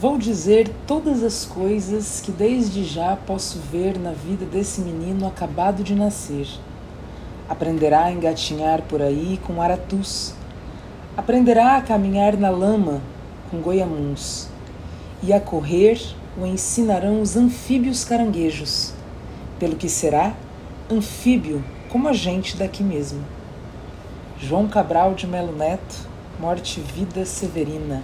Vou dizer todas as coisas que desde já posso ver na vida desse menino acabado de nascer. Aprenderá a engatinhar por aí com aratus. Aprenderá a caminhar na lama com goiamuns. E a correr o ensinarão os anfíbios caranguejos, pelo que será anfíbio como a gente daqui mesmo. João Cabral de Melo Neto, Morte Vida Severina.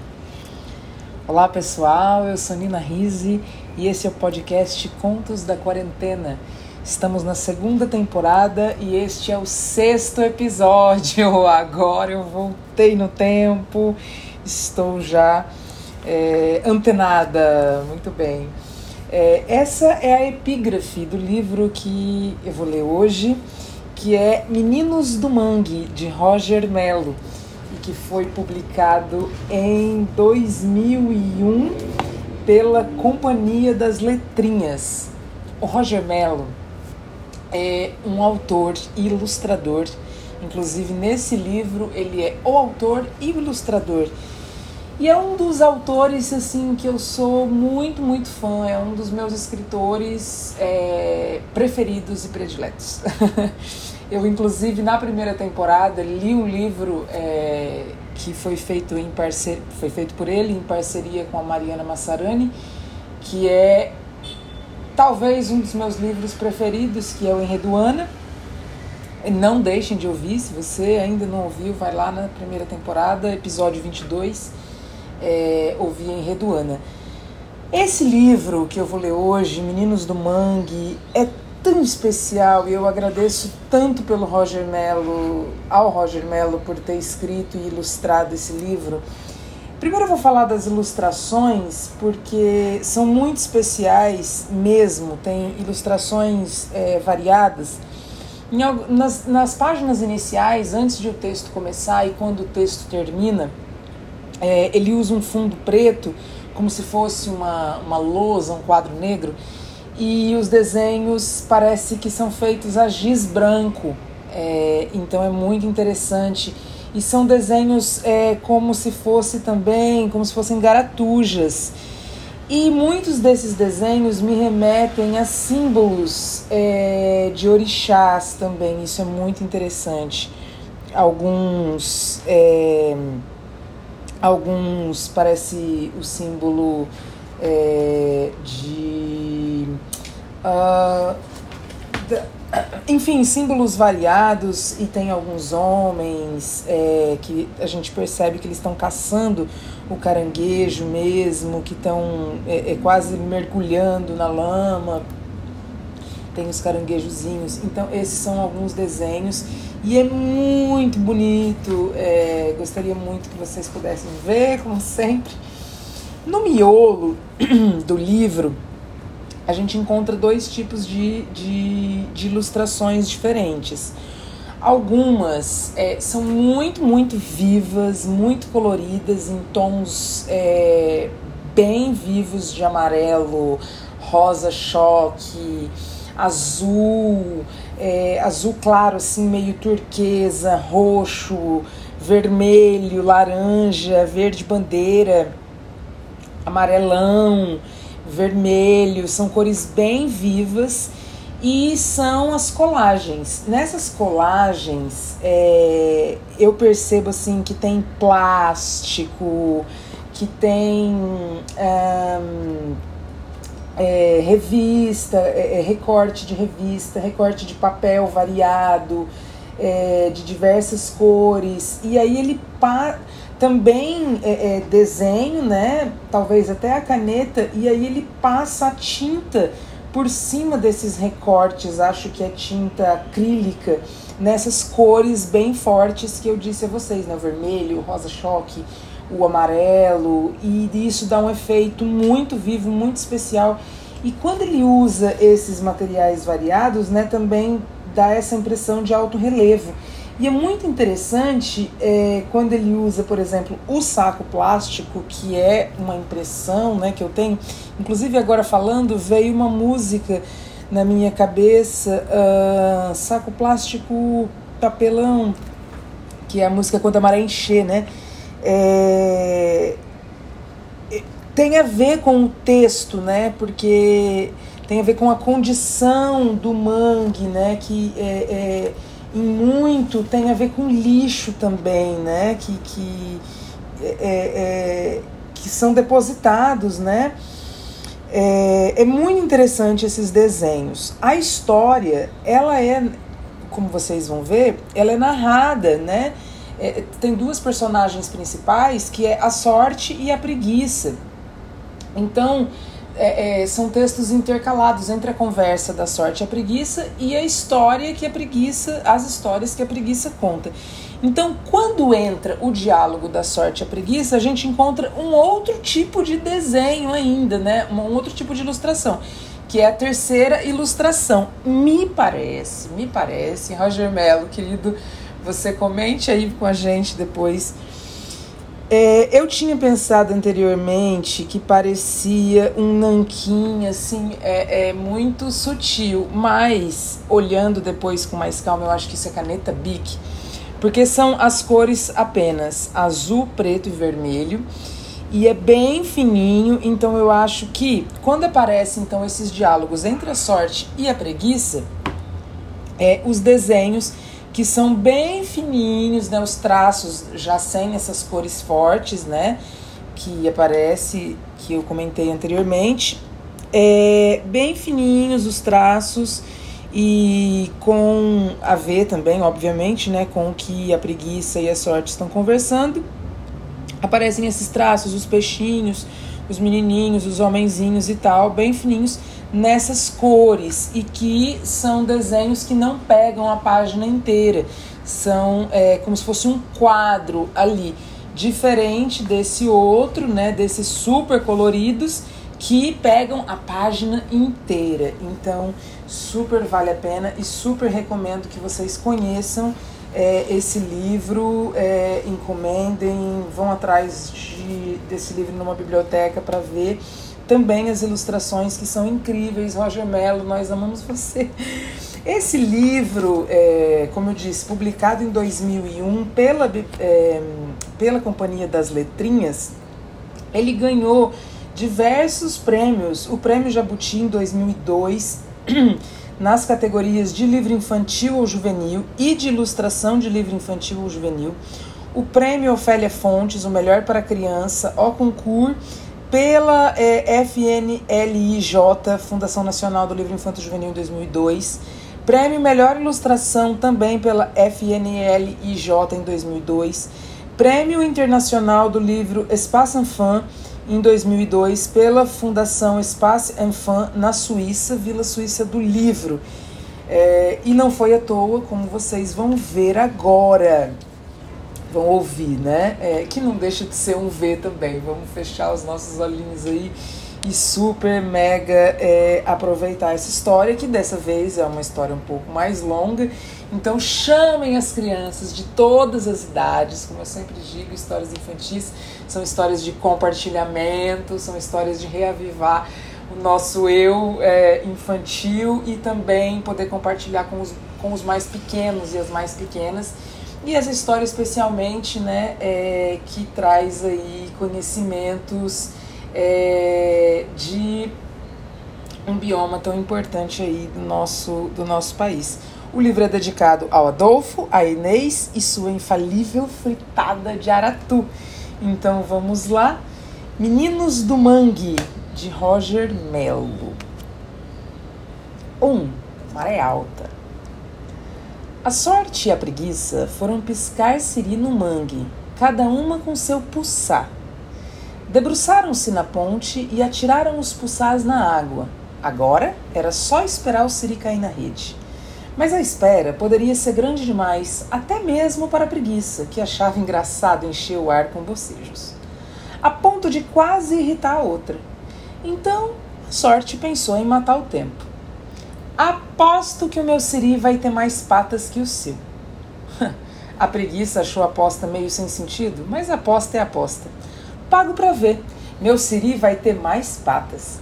Olá pessoal, eu sou Nina Rizzi e esse é o podcast Contos da Quarentena. Estamos na segunda temporada e este é o sexto episódio. Agora eu voltei no tempo, estou já é, antenada. Muito bem. É, essa é a epígrafe do livro que eu vou ler hoje, que é Meninos do Mangue, de Roger Mello que foi publicado em 2001 pela Companhia das Letrinhas. O Roger Mello é um autor e ilustrador. Inclusive, nesse livro, ele é o autor e o ilustrador. E é um dos autores assim que eu sou muito, muito fã. É um dos meus escritores é, preferidos e prediletos. Eu, inclusive, na primeira temporada, li um livro é, que foi feito, em parcer... foi feito por ele em parceria com a Mariana Massarani, que é talvez um dos meus livros preferidos, que é o Enreduana. Não deixem de ouvir, se você ainda não ouviu, vai lá na primeira temporada, episódio 22, é, ouvir Enreduana. Esse livro que eu vou ler hoje, Meninos do Mangue, é tão especial e eu agradeço tanto pelo Roger Mello, ao Roger Mello por ter escrito e ilustrado esse livro. Primeiro eu vou falar das ilustrações porque são muito especiais mesmo, tem ilustrações é, variadas. Em, nas, nas páginas iniciais, antes de o texto começar e quando o texto termina, é, ele usa um fundo preto como se fosse uma, uma lousa, um quadro negro, e os desenhos parece que são feitos a giz branco, é, então é muito interessante. E são desenhos é, como se fosse também, como se fossem garatujas. E muitos desses desenhos me remetem a símbolos é, de orixás também, isso é muito interessante. Alguns, é, alguns parece o símbolo é, de. Uh, enfim, símbolos variados e tem alguns homens é, que a gente percebe que eles estão caçando o caranguejo mesmo, que estão é, é, quase mergulhando na lama. Tem os caranguejozinhos. Então, esses são alguns desenhos e é muito bonito. É, gostaria muito que vocês pudessem ver, como sempre. No miolo do livro, a gente encontra dois tipos de, de, de ilustrações diferentes. Algumas é, são muito, muito vivas, muito coloridas, em tons é, bem vivos de amarelo, rosa choque, azul, é, azul claro, assim, meio turquesa, roxo, vermelho, laranja, verde bandeira amarelão, vermelho, são cores bem vivas e são as colagens. Nessas colagens é, eu percebo assim que tem plástico, que tem é, revista, é, é, recorte de revista, recorte de papel variado, é, de diversas cores, e aí ele pa também é, é, desenho, né? Talvez até a caneta, e aí ele passa a tinta por cima desses recortes, acho que é tinta acrílica, nessas cores bem fortes que eu disse a vocês, né? O vermelho, o rosa choque, o amarelo, e isso dá um efeito muito vivo, muito especial. E quando ele usa esses materiais variados, né, também dá essa impressão de alto relevo. E é muito interessante é, quando ele usa, por exemplo, o saco plástico, que é uma impressão né, que eu tenho. Inclusive, agora falando, veio uma música na minha cabeça: uh, saco plástico papelão, que é a música Quando a Maré Encher, né? É, tem a ver com o texto, né? Porque tem a ver com a condição do mangue, né? Que é, é, em muito tem a ver com lixo também, né? Que, que, é, é, é que são depositados, né? É, é muito interessante esses desenhos. A história, ela é, como vocês vão ver, ela é narrada, né? É, tem duas personagens principais que é a sorte e a preguiça. Então, é, é, são textos intercalados entre a conversa da sorte e a preguiça e a história que a preguiça, as histórias que a preguiça conta. Então, quando entra o diálogo da sorte e a preguiça, a gente encontra um outro tipo de desenho ainda, né? Um outro tipo de ilustração, que é a terceira ilustração. Me parece, me parece, Roger Mello, querido, você comente aí com a gente depois é, eu tinha pensado anteriormente que parecia um nanquim, assim, é, é, muito sutil, mas olhando depois com mais calma, eu acho que isso é caneta Bic, porque são as cores apenas azul, preto e vermelho, e é bem fininho, então eu acho que quando aparecem então esses diálogos entre a sorte e a preguiça, é, os desenhos que são bem fininhos, né? Os traços já sem essas cores fortes, né? Que aparece, que eu comentei anteriormente. É, bem fininhos os traços e com a ver também, obviamente, né? Com o que a preguiça e a sorte estão conversando. Aparecem esses traços, os peixinhos, os menininhos, os homenzinhos e tal, bem fininhos nessas cores e que são desenhos que não pegam a página inteira, são é, como se fosse um quadro ali, diferente desse outro, né, desses super coloridos que pegam a página inteira. Então, super vale a pena e super recomendo que vocês conheçam é, esse livro, é, encomendem, vão atrás de, desse livro numa biblioteca para ver também as ilustrações que são incríveis. Roger Mello, nós amamos você. Esse livro, é, como eu disse, publicado em 2001 pela, é, pela Companhia das Letrinhas, ele ganhou diversos prêmios. O Prêmio Jabuti em 2002, nas categorias de livro infantil ou juvenil e de ilustração de livro infantil ou juvenil. O Prêmio Ofélia Fontes, o melhor para criança, ao concurso pela é, FNLIJ, Fundação Nacional do Livro Infanto Juvenil em 2002. Prêmio Melhor Ilustração também pela FNLIJ em 2002. Prêmio Internacional do Livro Espace Enfant em 2002 pela Fundação Espace Enfant na Suíça, Vila Suíça do Livro. É, e não foi à toa, como vocês vão ver agora vão ouvir, né? É, que não deixa de ser um V também. Vamos fechar os nossos olhinhos aí e super mega é, aproveitar essa história, que dessa vez é uma história um pouco mais longa. Então chamem as crianças de todas as idades, como eu sempre digo, histórias infantis são histórias de compartilhamento, são histórias de reavivar o nosso eu é, infantil e também poder compartilhar com os, com os mais pequenos e as mais pequenas e essa história especialmente, né, é, que traz aí conhecimentos é, de um bioma tão importante aí do nosso, do nosso país. O livro é dedicado ao Adolfo, a Inês e sua infalível fritada de aratu. Então vamos lá. Meninos do Mangue, de Roger Mello. 1. Um, maré alta. A sorte e a preguiça foram piscar siri no mangue, cada uma com seu puçá. Debruçaram-se na ponte e atiraram os puçás na água. Agora era só esperar o siri cair na rede. Mas a espera poderia ser grande demais, até mesmo para a preguiça, que achava engraçado encher o ar com bocejos, a ponto de quase irritar a outra. Então, a sorte pensou em matar o tempo. Aposto que o meu siri vai ter mais patas que o seu. a preguiça achou a aposta meio sem sentido, mas aposta é aposta. Pago para ver. Meu siri vai ter mais patas.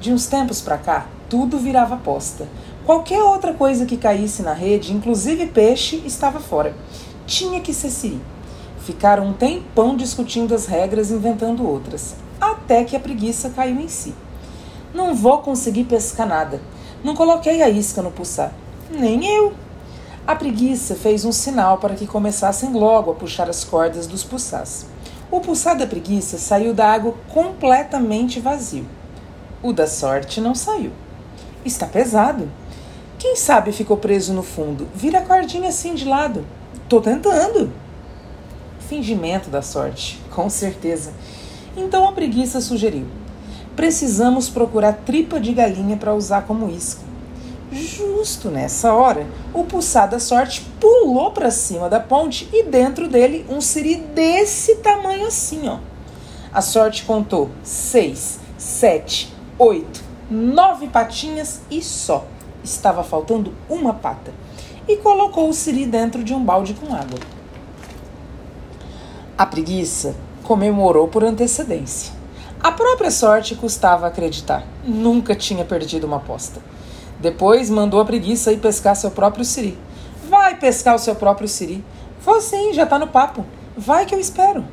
De uns tempos para cá, tudo virava aposta. Qualquer outra coisa que caísse na rede, inclusive peixe, estava fora. Tinha que ser siri. Ficaram um tempão discutindo as regras, inventando outras. até que a preguiça caiu em si. Não vou conseguir pescar nada. Não coloquei a isca no pulsar. Nem eu. A preguiça fez um sinal para que começassem logo a puxar as cordas dos pulsás. O pulsar da preguiça saiu da água completamente vazio. O da sorte não saiu. Está pesado. Quem sabe ficou preso no fundo? Vira a cordinha assim de lado. Tô tentando. Fingimento da sorte, com certeza. Então a preguiça sugeriu: precisamos procurar tripa de galinha para usar como isca. Justo nessa hora, o pulsar da sorte pulou para cima da ponte e dentro dele um siri desse tamanho assim, ó. A sorte contou seis, sete, oito, nove patinhas e só. Estava faltando uma pata. E colocou o siri dentro de um balde com água. A preguiça comemorou por antecedência. A própria sorte custava acreditar. Nunca tinha perdido uma aposta. Depois mandou a preguiça ir pescar seu próprio siri. Vai pescar o seu próprio siri. Vou sim, já tá no papo. Vai que eu espero.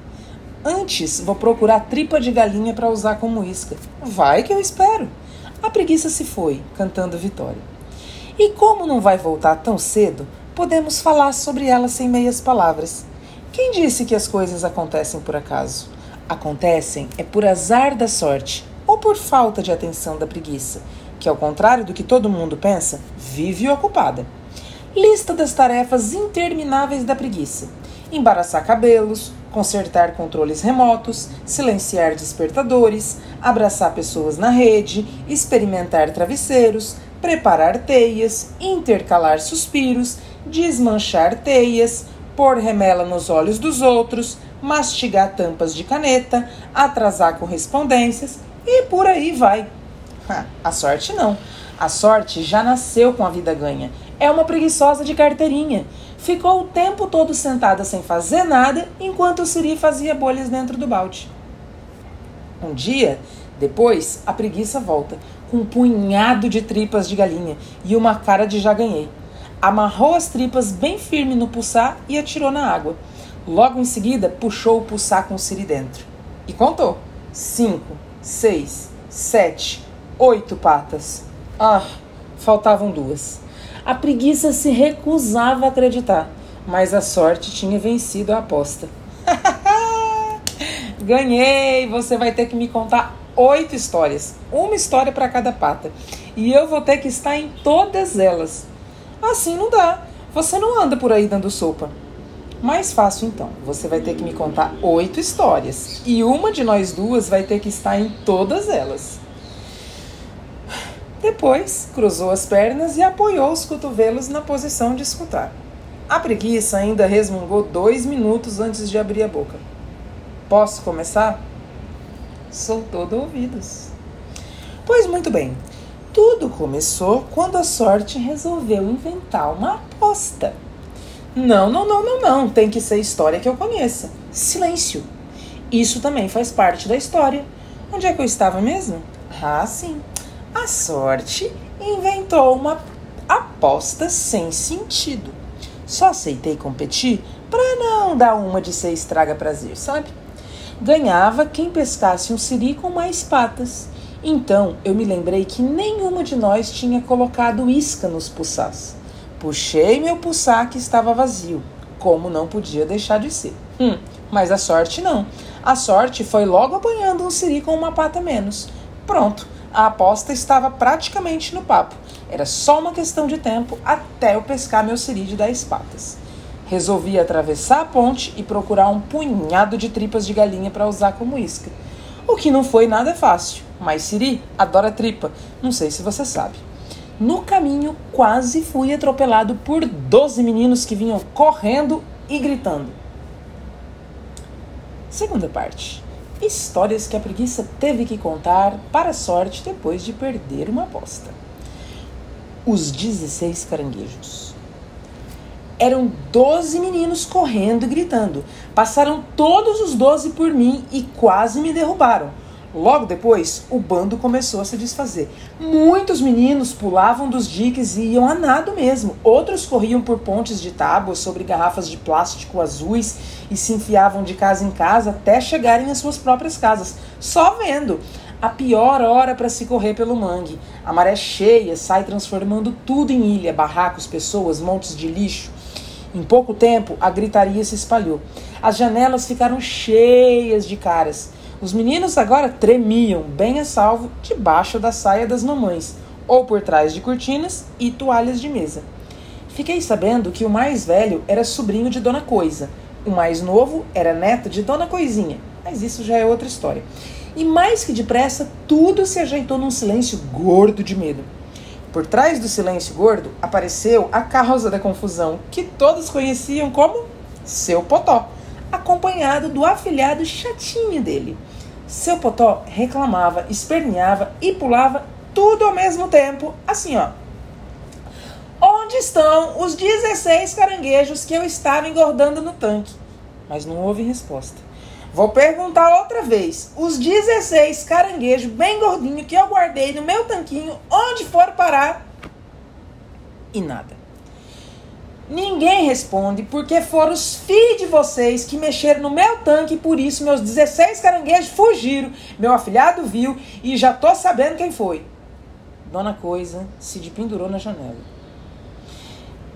Antes, vou procurar tripa de galinha para usar como isca. Vai que eu espero. A preguiça se foi, cantando vitória. E como não vai voltar tão cedo, podemos falar sobre ela sem meias palavras. Quem disse que as coisas acontecem por acaso? Acontecem é por azar da sorte ou por falta de atenção da preguiça que, ao contrário do que todo mundo pensa, vive ocupada. Lista das tarefas intermináveis da preguiça: embaraçar cabelos, consertar controles remotos, silenciar despertadores, abraçar pessoas na rede, experimentar travesseiros, preparar teias, intercalar suspiros, desmanchar teias, pôr remela nos olhos dos outros, mastigar tampas de caneta, atrasar correspondências e por aí vai. A sorte não. A sorte já nasceu com a vida ganha. É uma preguiçosa de carteirinha. Ficou o tempo todo sentada sem fazer nada enquanto o Siri fazia bolhas dentro do balde. Um dia, depois, a preguiça volta, com um punhado de tripas de galinha e uma cara de já ganhei. Amarrou as tripas bem firme no pulsar e atirou na água. Logo em seguida, puxou o pulsar com o Siri dentro. E contou: cinco, seis, sete, oito patas. Ah, faltavam duas. A preguiça se recusava a acreditar, mas a sorte tinha vencido a aposta. Ganhei! Você vai ter que me contar oito histórias, uma história para cada pata, e eu vou ter que estar em todas elas. Assim não dá. Você não anda por aí dando sopa. Mais fácil então. Você vai ter que me contar oito histórias e uma de nós duas vai ter que estar em todas elas. Depois, cruzou as pernas e apoiou os cotovelos na posição de escutar. A preguiça ainda resmungou dois minutos antes de abrir a boca. Posso começar? Sou todo ouvidos. Pois muito bem. Tudo começou quando a sorte resolveu inventar uma aposta. Não, não, não, não, não. Tem que ser história que eu conheça. Silêncio. Isso também faz parte da história. Onde é que eu estava mesmo? Ah, sim. A sorte inventou uma aposta sem sentido. Só aceitei competir para não dar uma de ser estraga prazer, sabe? Ganhava quem pescasse um siri com mais patas. Então eu me lembrei que nenhuma de nós tinha colocado isca nos puçás. Puxei meu puçá que estava vazio, como não podia deixar de ser. Hum, mas a sorte não. A sorte foi logo apanhando um siri com uma pata menos. Pronto, a aposta estava praticamente no papo. Era só uma questão de tempo até eu pescar meu siri de 10 patas. Resolvi atravessar a ponte e procurar um punhado de tripas de galinha para usar como isca. O que não foi nada fácil, mas Siri adora tripa, não sei se você sabe. No caminho, quase fui atropelado por 12 meninos que vinham correndo e gritando. Segunda parte histórias que a preguiça teve que contar para a sorte depois de perder uma aposta. Os 16 caranguejos. Eram 12 meninos correndo e gritando. Passaram todos os 12 por mim e quase me derrubaram. Logo depois, o bando começou a se desfazer. Muitos meninos pulavam dos diques e iam a nado mesmo. Outros corriam por pontes de tábuas sobre garrafas de plástico azuis e se enfiavam de casa em casa até chegarem às suas próprias casas, só vendo. A pior hora para se correr pelo mangue. A maré cheia sai transformando tudo em ilha, barracos, pessoas, montes de lixo. Em pouco tempo, a gritaria se espalhou. As janelas ficaram cheias de caras. Os meninos agora tremiam, bem a salvo, debaixo da saia das mamães, ou por trás de cortinas e toalhas de mesa. Fiquei sabendo que o mais velho era sobrinho de Dona Coisa, o mais novo era neto de Dona Coisinha, mas isso já é outra história. E mais que depressa, tudo se ajeitou num silêncio gordo de medo. Por trás do silêncio gordo apareceu a causa da confusão, que todos conheciam como seu Potó acompanhado do afilhado chatinho dele. Seu Potó reclamava, esperneava e pulava tudo ao mesmo tempo, assim ó. Onde estão os 16 caranguejos que eu estava engordando no tanque? Mas não houve resposta. Vou perguntar outra vez. Os 16 caranguejos bem gordinhos que eu guardei no meu tanquinho, onde foram parar? E nada. Ninguém responde porque foram os filhos de vocês que mexeram no meu tanque e por isso meus 16 caranguejos fugiram. Meu afilhado viu e já tô sabendo quem foi. Dona Coisa se pendurou na janela.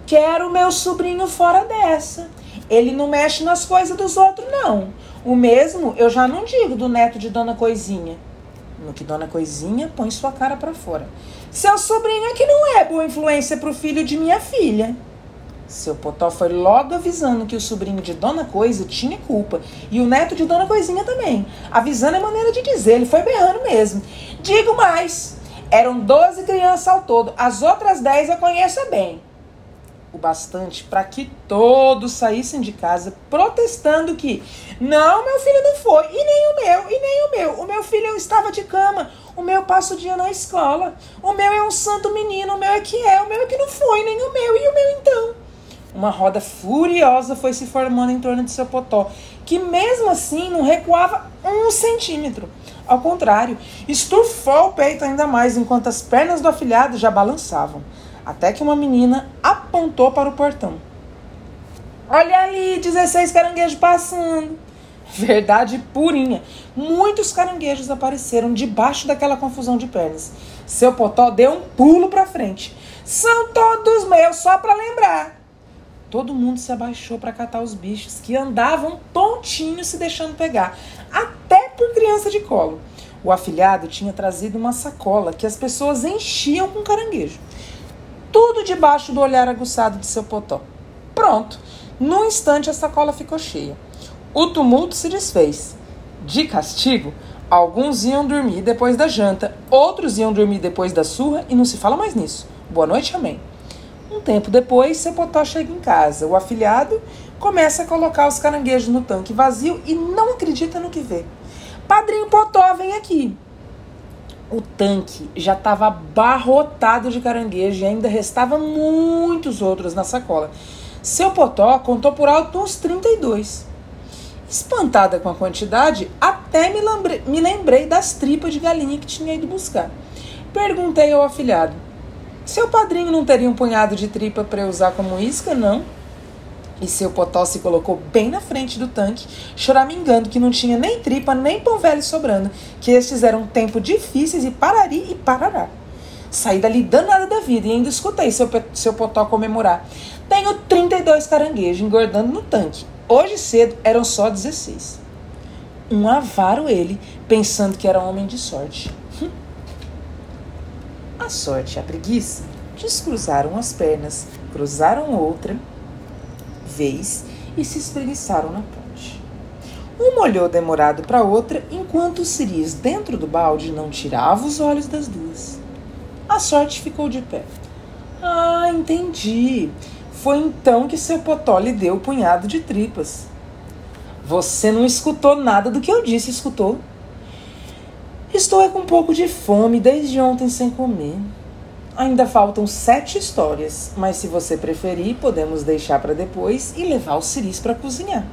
Quero meu sobrinho fora dessa. Ele não mexe nas coisas dos outros, não. O mesmo eu já não digo do neto de Dona Coisinha. No que Dona Coisinha põe sua cara para fora. Seu sobrinho é que não é boa influência pro filho de minha filha. Seu Potó foi logo avisando que o sobrinho de Dona Coisa tinha culpa. E o neto de Dona Coisinha também. Avisando é maneira de dizer, ele foi berrando mesmo. Digo mais, eram 12 crianças ao todo. As outras 10 eu conheço bem. O bastante para que todos saíssem de casa protestando que não, meu filho não foi, e nem o meu, e nem o meu. O meu filho estava de cama, o meu passa o dia na escola. O meu é um santo menino, o meu é que é, o meu é que não foi, nem o meu, e o meu então. Uma roda furiosa foi se formando em torno de seu potó, que mesmo assim não recuava um centímetro. Ao contrário, estufou o peito ainda mais, enquanto as pernas do afilhado já balançavam, até que uma menina apontou para o portão. Olha ali, 16 caranguejos passando. Verdade purinha. Muitos caranguejos apareceram debaixo daquela confusão de pernas. Seu potó deu um pulo para frente. São todos meus, só para lembrar. Todo mundo se abaixou para catar os bichos que andavam tontinhos se deixando pegar, até por criança de colo. O afilhado tinha trazido uma sacola que as pessoas enchiam com caranguejo. Tudo debaixo do olhar aguçado de seu potó. Pronto. Num instante a sacola ficou cheia. O tumulto se desfez. De castigo, alguns iam dormir depois da janta, outros iam dormir depois da surra e não se fala mais nisso. Boa noite, amém. Um tempo depois, seu potó chega em casa. O afilhado começa a colocar os caranguejos no tanque vazio e não acredita no que vê. Padrinho Potó, vem aqui. O tanque já estava abarrotado de caranguejo e ainda restavam muitos outros na sacola. Seu Potó contou por alto uns 32. Espantada com a quantidade, até me lembrei, me lembrei das tripas de galinha que tinha ido buscar. Perguntei ao afilhado: seu padrinho não teria um punhado de tripa para usar como isca, não? E seu potó se colocou bem na frente do tanque, choramingando que não tinha nem tripa nem pão velho sobrando, que estes eram tempo difíceis e parari e parará. Saí dali danada da vida e ainda escutei seu, seu potó comemorar. Tenho 32 caranguejos engordando no tanque. Hoje cedo eram só 16. Um avaro ele, pensando que era homem de sorte. A sorte e a preguiça descruzaram as pernas, cruzaram outra vez e se espreguiçaram na ponte. Uma olhou demorado para outra, enquanto o Siris, dentro do balde, não tirava os olhos das duas. A sorte ficou de pé. Ah, entendi. Foi então que seu potó lhe deu o punhado de tripas. Você não escutou nada do que eu disse, escutou? Estou é com um pouco de fome desde ontem sem comer. Ainda faltam sete histórias, mas se você preferir, podemos deixar para depois e levar o Ciris para cozinhar.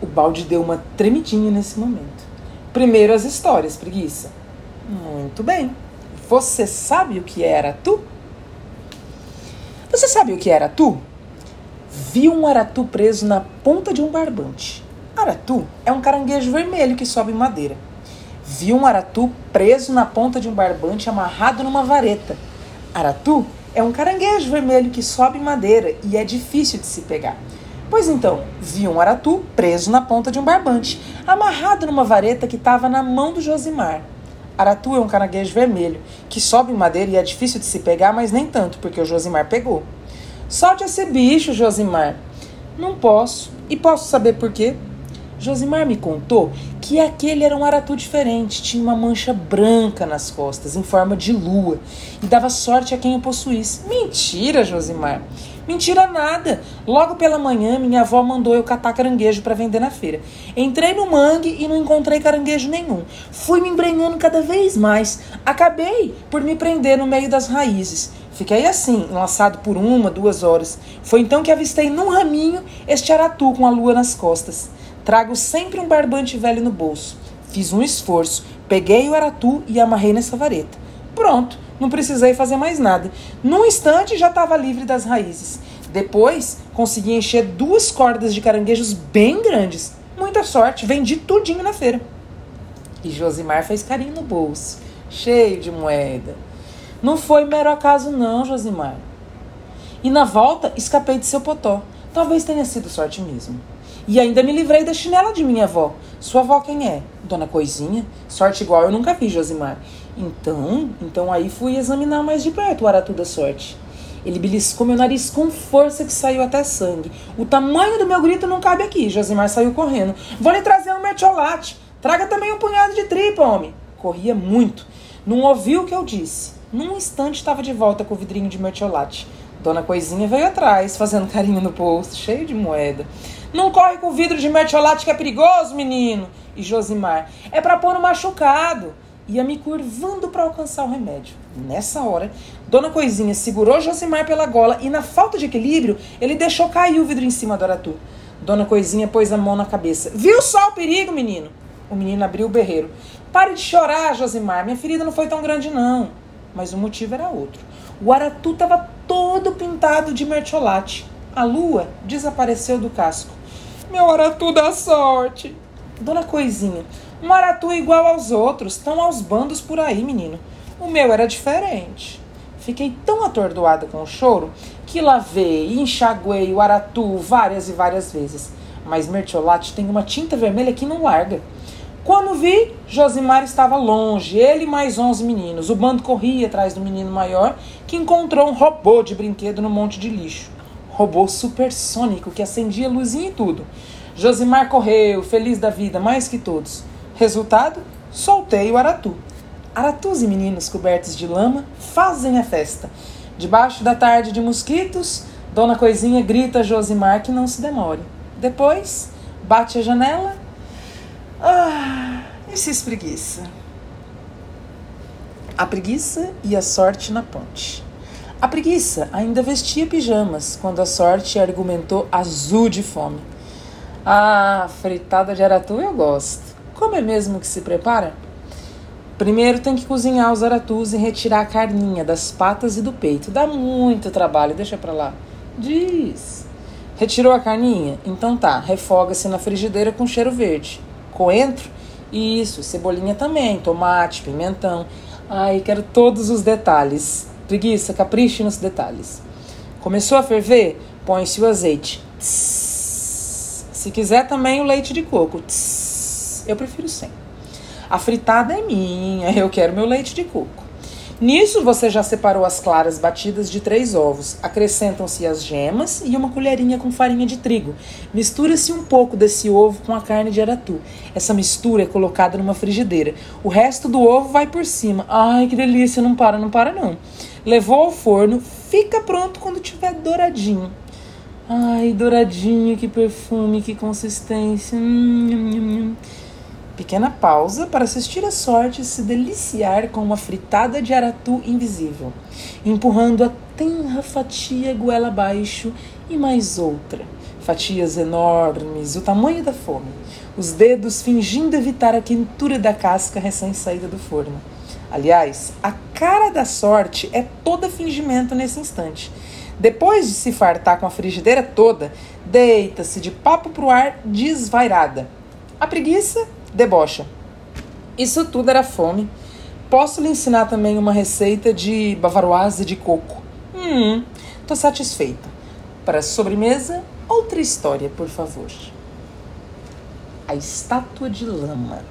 O balde deu uma tremidinha nesse momento. Primeiro as histórias, preguiça. Muito bem. Você sabe o que era tu? Você sabe o que era tu? Vi um aratu preso na ponta de um barbante. Aratu é um caranguejo vermelho que sobe madeira. Vi um aratu preso na ponta de um barbante amarrado numa vareta. Aratu é um caranguejo vermelho que sobe madeira e é difícil de se pegar. Pois então, vi um aratu preso na ponta de um barbante, amarrado numa vareta que estava na mão do Josimar. Aratu é um caranguejo vermelho, que sobe madeira e é difícil de se pegar, mas nem tanto, porque o Josimar pegou. Solte esse bicho, Josimar. Não posso. E posso saber por quê? Josimar me contou que aquele era um aratu diferente, tinha uma mancha branca nas costas, em forma de lua, e dava sorte a quem o possuísse. Mentira, Josimar. Mentira nada. Logo pela manhã, minha avó mandou eu catar caranguejo para vender na feira. Entrei no mangue e não encontrei caranguejo nenhum. Fui me embrenhando cada vez mais. Acabei por me prender no meio das raízes. Fiquei assim, enlaçado por uma, duas horas. Foi então que avistei num raminho este aratu com a lua nas costas. Trago sempre um barbante velho no bolso. Fiz um esforço, peguei o aratu e amarrei nessa vareta. Pronto, não precisei fazer mais nada. Num instante já estava livre das raízes. Depois consegui encher duas cordas de caranguejos bem grandes. Muita sorte, vendi tudinho na feira. E Josimar fez carinho no bolso, cheio de moeda. Não foi mero acaso, não, Josimar. E na volta escapei de seu potó. Talvez tenha sido sorte mesmo. E ainda me livrei da chinela de minha avó. Sua avó quem é? Dona Coisinha? Sorte igual eu nunca vi, Josimar. Então, então aí fui examinar mais de perto o aratu da sorte. Ele beliscou meu nariz com força que saiu até sangue. O tamanho do meu grito não cabe aqui. Josimar saiu correndo. Vou lhe trazer um mertiolate. Traga também um punhado de tripa, homem. Corria muito. Não ouviu o que eu disse. Num instante estava de volta com o vidrinho de mertiolate. Dona Coisinha veio atrás, fazendo carinho no bolso, cheio de moeda. Não corre com vidro de mertiolate que é perigoso, menino. E Josimar, é para pôr no machucado ia me curvando para alcançar o remédio. Nessa hora, Dona Coisinha segurou Josimar pela gola e, na falta de equilíbrio, ele deixou cair o vidro em cima do aratu. Dona Coisinha pôs a mão na cabeça. Viu só o perigo, menino? O menino abriu o berreiro. Pare de chorar, Josimar. Minha ferida não foi tão grande, não. Mas o motivo era outro. O aratu estava todo pintado de mertiolate. A lua desapareceu do casco. Meu aratu dá sorte. Dona Coisinha, um aratu igual aos outros, estão aos bandos por aí, menino. O meu era diferente. Fiquei tão atordoada com o choro que lavei e enxaguei o aratu várias e várias vezes. Mas Mertiolate tem uma tinta vermelha que não larga. Quando vi, Josimar estava longe, ele e mais onze meninos. O bando corria atrás do menino maior, que encontrou um robô de brinquedo no monte de lixo. Robô supersônico que acendia luzinha e tudo. Josimar correu, feliz da vida, mais que todos. Resultado: soltei o aratu. Aratus e meninos cobertos de lama fazem a festa. Debaixo da tarde de mosquitos, Dona Coisinha grita a Josimar que não se demore. Depois, bate a janela. Ah, e se espreguiça. A preguiça e a sorte na ponte. A preguiça ainda vestia pijamas quando a sorte argumentou azul de fome. Ah, fritada de aratu eu gosto. Como é mesmo que se prepara? Primeiro tem que cozinhar os aratus e retirar a carninha das patas e do peito. Dá muito trabalho, deixa pra lá. Diz. Retirou a carninha? Então tá, refoga-se na frigideira com cheiro verde. Coentro? Isso, cebolinha também, tomate, pimentão. Ai, quero todos os detalhes. Preguiça, capriche nos detalhes. Começou a ferver? Põe-se o azeite. Tss. Se quiser também o leite de coco. Tss. Eu prefiro sem. A fritada é minha, eu quero meu leite de coco. Nisso você já separou as claras batidas de três ovos. Acrescentam-se as gemas e uma colherinha com farinha de trigo. Mistura-se um pouco desse ovo com a carne de aratu. Essa mistura é colocada numa frigideira. O resto do ovo vai por cima. Ai, que delícia! Não para, não para não. Levou ao forno, fica pronto quando tiver douradinho. Ai, douradinho, que perfume, que consistência. Hum, hum, hum. Pequena pausa para assistir a sorte se deliciar com uma fritada de aratu invisível, empurrando a tenra fatia goela abaixo e mais outra. fatias enormes, o tamanho da fome, os dedos fingindo evitar a quentura da casca recém-saída do forno. Aliás, a cara da sorte é toda fingimento nesse instante. Depois de se fartar com a frigideira toda, deita-se de papo pro ar desvairada. A preguiça debocha. Isso tudo era fome. Posso lhe ensinar também uma receita de bavaroise de coco. Hum, tô satisfeita. Para sobremesa, outra história, por favor. A estátua de lama.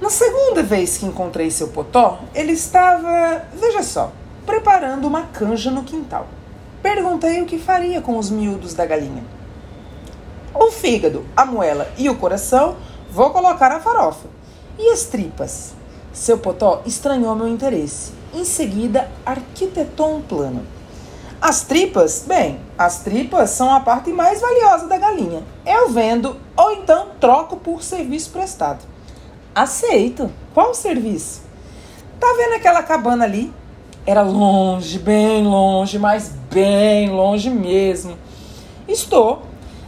Na segunda vez que encontrei seu potó, ele estava, veja só, preparando uma canja no quintal. Perguntei o que faria com os miúdos da galinha. O fígado, a moela e o coração vou colocar na farofa. E as tripas? Seu potó estranhou meu interesse. Em seguida, arquitetou um plano. As tripas? Bem, as tripas são a parte mais valiosa da galinha. Eu vendo ou então troco por serviço prestado. Aceito. Qual serviço? Tá vendo aquela cabana ali? Era longe, bem longe, mas bem longe mesmo. Estou.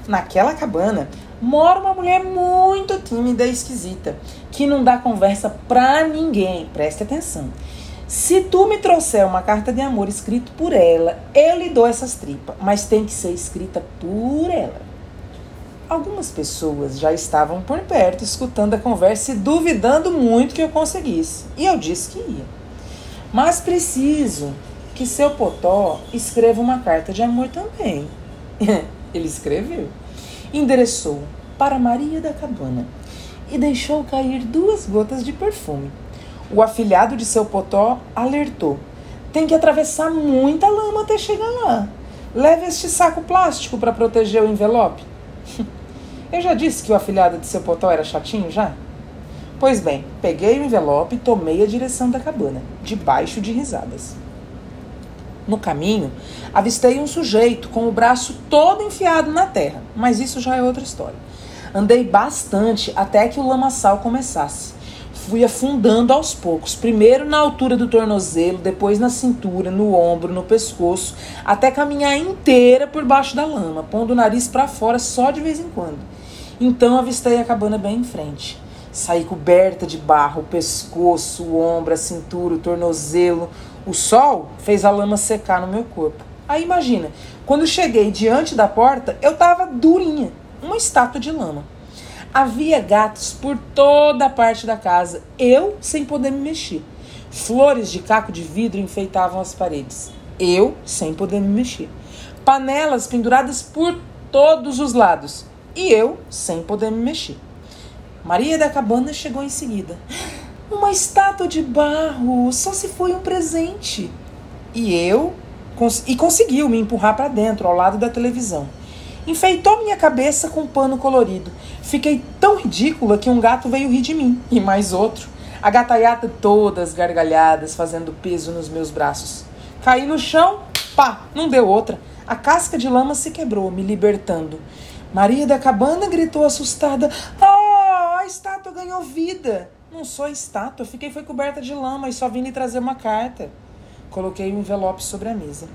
Naquela cabana mora uma mulher muito tímida e esquisita, que não dá conversa pra ninguém. Preste atenção. Se tu me trouxer uma carta de amor escrita por ela, eu lhe dou essas tripas, mas tem que ser escrita por ela. Algumas pessoas já estavam por perto escutando a conversa e duvidando muito que eu conseguisse. E eu disse que ia. Mas preciso que seu potó escreva uma carta de amor também. Ele escreveu. Endereçou para Maria da Cabana e deixou cair duas gotas de perfume. O afilhado de seu potó alertou: Tem que atravessar muita lama até chegar lá. Leve este saco plástico para proteger o envelope. Eu já disse que o afilhado de seu potó era chatinho já? Pois bem, peguei o envelope e tomei a direção da cabana, debaixo de risadas. No caminho, avistei um sujeito com o braço todo enfiado na terra, mas isso já é outra história. Andei bastante até que o lamaçal começasse. Fui afundando aos poucos, primeiro na altura do tornozelo, depois na cintura, no ombro, no pescoço, até caminhar inteira por baixo da lama, pondo o nariz para fora só de vez em quando. Então avistei a cabana bem em frente. Saí coberta de barro, o pescoço, o ombro, a cintura, o tornozelo. O sol fez a lama secar no meu corpo. Aí imagina, quando cheguei diante da porta, eu tava durinha, uma estátua de lama. Havia gatos por toda a parte da casa, eu sem poder me mexer. Flores de caco de vidro enfeitavam as paredes, eu sem poder me mexer. Panelas penduradas por todos os lados, e eu sem poder me mexer. Maria da Cabana chegou em seguida. Uma estátua de barro, só se foi um presente. E eu cons e conseguiu me empurrar para dentro, ao lado da televisão. Enfeitou minha cabeça com um pano colorido. Fiquei tão ridícula que um gato veio rir de mim, e mais outro. A gataiata todas gargalhadas, fazendo peso nos meus braços. Caí no chão, pá, não deu outra. A casca de lama se quebrou, me libertando. Maria da Cabana gritou assustada: Ah! a estátua ganhou vida. Não sou estátua, fiquei foi coberta de lama e só vim lhe trazer uma carta. Coloquei o um envelope sobre a mesa.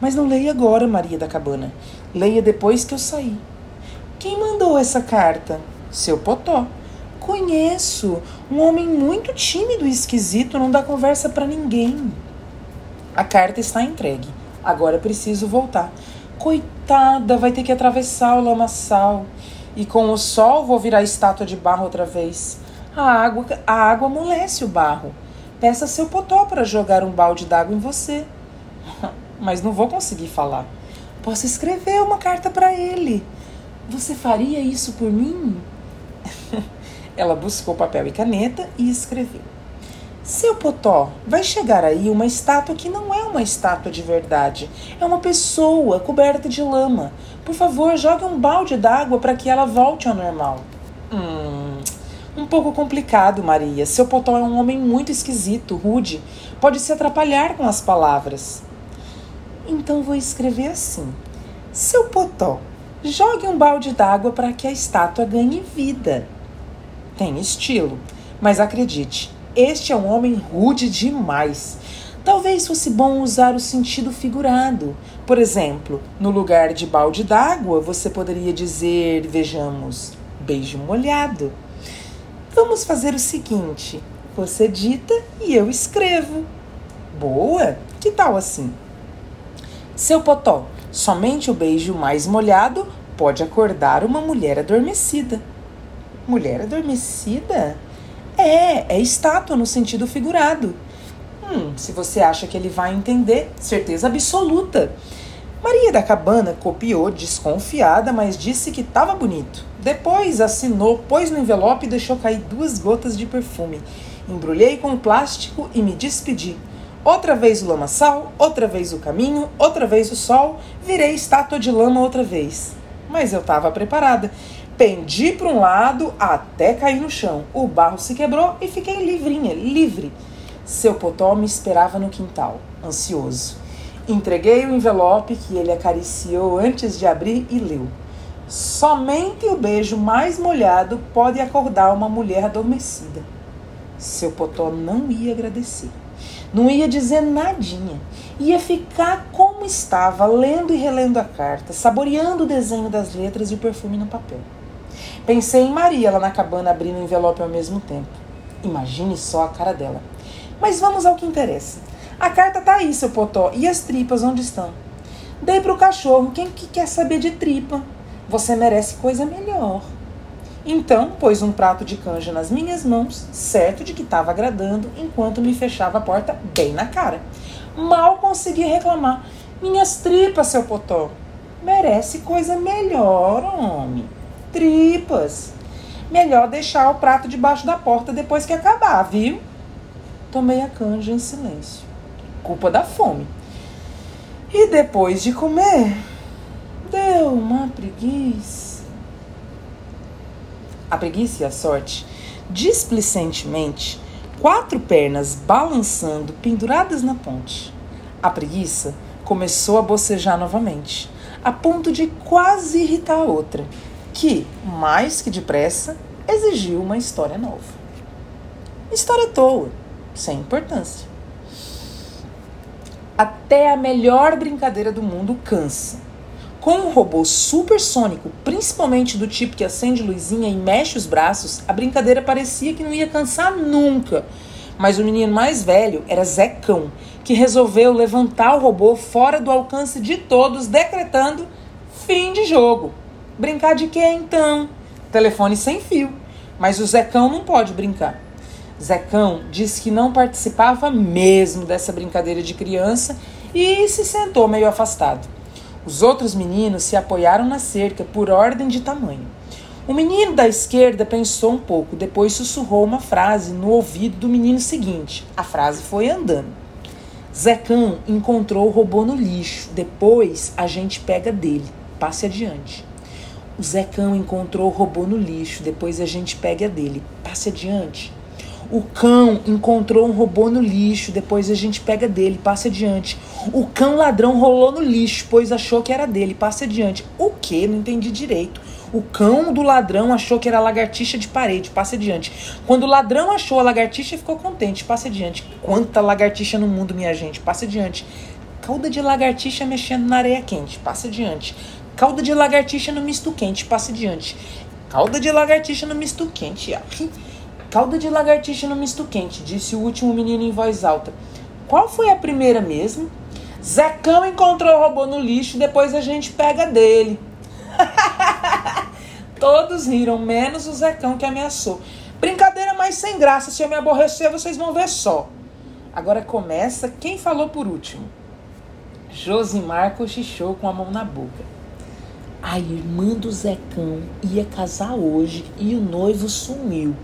Mas não leia agora, Maria da Cabana. Leia depois que eu sair. Quem mandou essa carta? Seu Potó. Conheço. Um homem muito tímido e esquisito, não dá conversa para ninguém. A carta está entregue. Agora preciso voltar. Coitada, vai ter que atravessar o lamaçal. E com o sol vou virar estátua de barro outra vez. A água, a água amolece o barro. Peça seu potó para jogar um balde d'água em você. Mas não vou conseguir falar. Posso escrever uma carta para ele. Você faria isso por mim? Ela buscou papel e caneta e escreveu. Seu Potó, vai chegar aí uma estátua que não é uma estátua de verdade. É uma pessoa coberta de lama. Por favor, jogue um balde d'água para que ela volte ao normal. Hum, um pouco complicado, Maria. Seu Potó é um homem muito esquisito, rude. Pode se atrapalhar com as palavras. Então vou escrever assim: Seu Potó, jogue um balde d'água para que a estátua ganhe vida. Tem estilo, mas acredite, este é um homem rude demais. Talvez fosse bom usar o sentido figurado. Por exemplo, no lugar de balde d'água, você poderia dizer, vejamos, beijo molhado. Vamos fazer o seguinte: você dita e eu escrevo. Boa! Que tal assim? Seu potó, somente o beijo mais molhado pode acordar uma mulher adormecida. Mulher adormecida? É, é estátua no sentido figurado. Hum, se você acha que ele vai entender, certeza absoluta. Maria da Cabana copiou, desconfiada, mas disse que estava bonito. Depois assinou, pôs no envelope e deixou cair duas gotas de perfume. Embrulhei com plástico e me despedi. Outra vez o lamaçal, outra vez o caminho, outra vez o sol, virei estátua de lama outra vez. Mas eu estava preparada. Pendi para um lado até cair no chão. O barro se quebrou e fiquei livrinha, livre. Seu potó me esperava no quintal, ansioso. Entreguei o envelope que ele acariciou antes de abrir e leu. Somente o beijo mais molhado pode acordar uma mulher adormecida. Seu potó não ia agradecer. Não ia dizer nadinha. Ia ficar como estava, lendo e relendo a carta, saboreando o desenho das letras e o perfume no papel. Pensei em Maria lá na cabana abrindo o envelope ao mesmo tempo. Imagine só a cara dela. Mas vamos ao que interessa. A carta tá aí, seu potó. E as tripas, onde estão? Dei pro cachorro. Quem que quer saber de tripa? Você merece coisa melhor. Então, pôs um prato de canja nas minhas mãos, certo de que estava agradando, enquanto me fechava a porta bem na cara. Mal consegui reclamar. Minhas tripas, seu potó. Merece coisa melhor, homem. Tripas. Melhor deixar o prato debaixo da porta depois que acabar, viu? Tomei a canja em silêncio. Culpa da fome. E depois de comer, deu uma preguiça. A preguiça e a sorte, displicentemente, quatro pernas balançando penduradas na ponte. A preguiça começou a bocejar novamente, a ponto de quase irritar a outra, que, mais que depressa, exigiu uma história nova. História toa sem importância. Até a melhor brincadeira do mundo cansa. Com um robô supersônico, principalmente do tipo que acende luzinha e mexe os braços, a brincadeira parecia que não ia cansar nunca. Mas o menino mais velho era Zecão, que resolveu levantar o robô fora do alcance de todos, decretando fim de jogo. Brincar de quê então? Telefone sem fio. Mas o Zecão não pode brincar. Zecão disse que não participava mesmo dessa brincadeira de criança e se sentou meio afastado. Os outros meninos se apoiaram na cerca por ordem de tamanho. O menino da esquerda pensou um pouco, depois sussurrou uma frase no ouvido do menino seguinte. A frase foi andando. Zecão encontrou o robô no lixo. Depois a gente pega dele. Passe adiante. O Zecão encontrou o robô no lixo. Depois a gente pega dele. Passe adiante. O cão encontrou um robô no lixo, depois a gente pega dele, passa adiante. O cão ladrão rolou no lixo, pois achou que era dele, passa adiante. O que? Não entendi direito. O cão do ladrão achou que era lagartixa de parede, passa adiante. Quando o ladrão achou a lagartixa, ficou contente, passa adiante. Quanta lagartixa no mundo, minha gente, passa adiante. Cauda de lagartixa mexendo na areia quente, passa adiante. Cauda de lagartixa no misto quente, passa adiante. Cauda de lagartixa no misto quente, ó. Calda de lagartixa no misto quente, disse o último menino em voz alta. Qual foi a primeira mesmo? Zecão encontrou o robô no lixo, depois a gente pega dele. Todos riram, menos o Zecão que ameaçou. Brincadeira mais sem graça, se eu me aborrecer, vocês vão ver só. Agora começa quem falou por último. Josimar cochichou com a mão na boca. A irmã do Zecão ia casar hoje e o noivo sumiu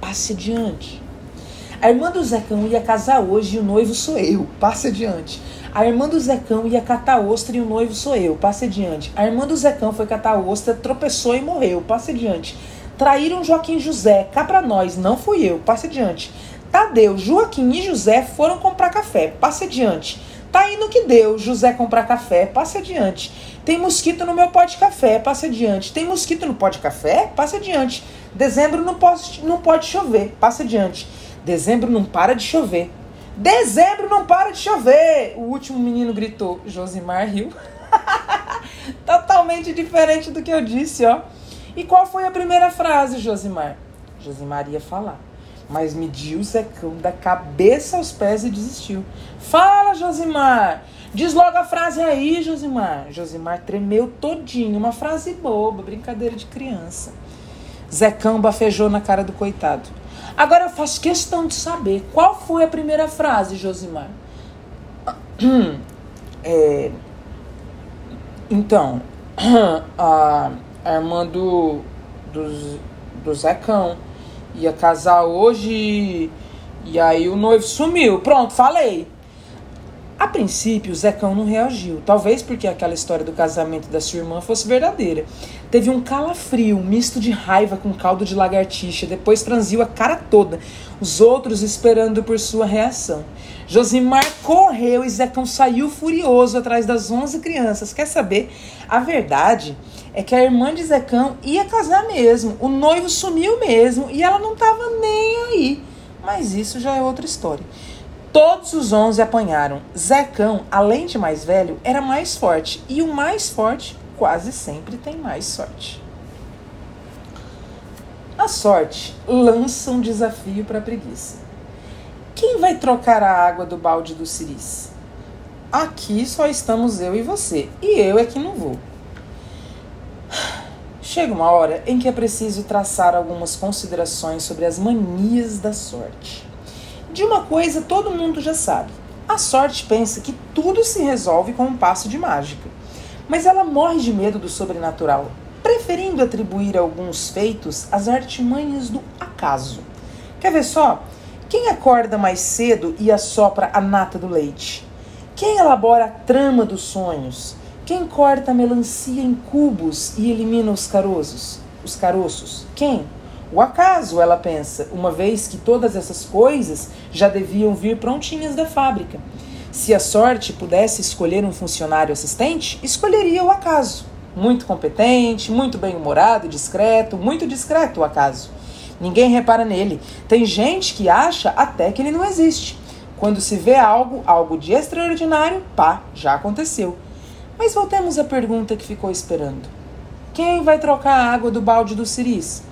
passe adiante. A irmã do Zecão ia casar hoje e o noivo sou eu, passe adiante. A irmã do Zecão ia catar ostra e o noivo sou eu, passe adiante. A irmã do Zecão foi catar ostra, tropeçou e morreu, passe adiante. Traíram Joaquim José, cá pra nós, não fui eu, passe adiante. Tadeu, Joaquim e José foram comprar café, passe adiante. Tá indo que deu, José comprar café, passe adiante. Tem mosquito no meu pó de café, passe adiante. Tem mosquito no pó de café, passe adiante. Dezembro não pode, não pode chover, passe adiante. Dezembro não para de chover. Dezembro não para de chover! O último menino gritou. Josimar riu. Totalmente diferente do que eu disse, ó. E qual foi a primeira frase, Josimar? Josimar ia falar. Mas mediu o Zecão da cabeça aos pés e desistiu. Fala, Josimar! Diz logo a frase aí, Josimar. Josimar tremeu todinho. Uma frase boba, brincadeira de criança. Zecão bafejou na cara do coitado. Agora eu faço questão de saber qual foi a primeira frase, Josimar. É, então, a, a irmã do, do, do Zecão ia casar hoje e aí o noivo sumiu. Pronto, falei. A princípio, o Zecão não reagiu. Talvez porque aquela história do casamento da sua irmã fosse verdadeira. Teve um calafrio, um misto de raiva com caldo de lagartixa. Depois franziu a cara toda. Os outros esperando por sua reação. Josimar correu e Zecão saiu furioso atrás das 11 crianças. Quer saber? A verdade é que a irmã de Zecão ia casar mesmo. O noivo sumiu mesmo e ela não estava nem aí. Mas isso já é outra história. Todos os onze apanharam. Zecão, além de mais velho, era mais forte. E o mais forte quase sempre tem mais sorte. A sorte lança um desafio para a preguiça. Quem vai trocar a água do balde do Ciris? Aqui só estamos eu e você. E eu é que não vou. Chega uma hora em que é preciso traçar algumas considerações sobre as manias da sorte. De uma coisa todo mundo já sabe. A sorte pensa que tudo se resolve com um passo de mágica. Mas ela morre de medo do sobrenatural, preferindo atribuir alguns feitos às artimanhas do acaso. Quer ver só? Quem acorda mais cedo e assopra a nata do leite? Quem elabora a trama dos sonhos? Quem corta a melancia em cubos e elimina os caroços? Os caroços? Quem? O acaso, ela pensa, uma vez que todas essas coisas já deviam vir prontinhas da fábrica. Se a sorte pudesse escolher um funcionário assistente, escolheria o acaso. Muito competente, muito bem-humorado, discreto, muito discreto o acaso. Ninguém repara nele. Tem gente que acha até que ele não existe. Quando se vê algo, algo de extraordinário, pá, já aconteceu. Mas voltemos à pergunta que ficou esperando. Quem vai trocar a água do balde do Ciris?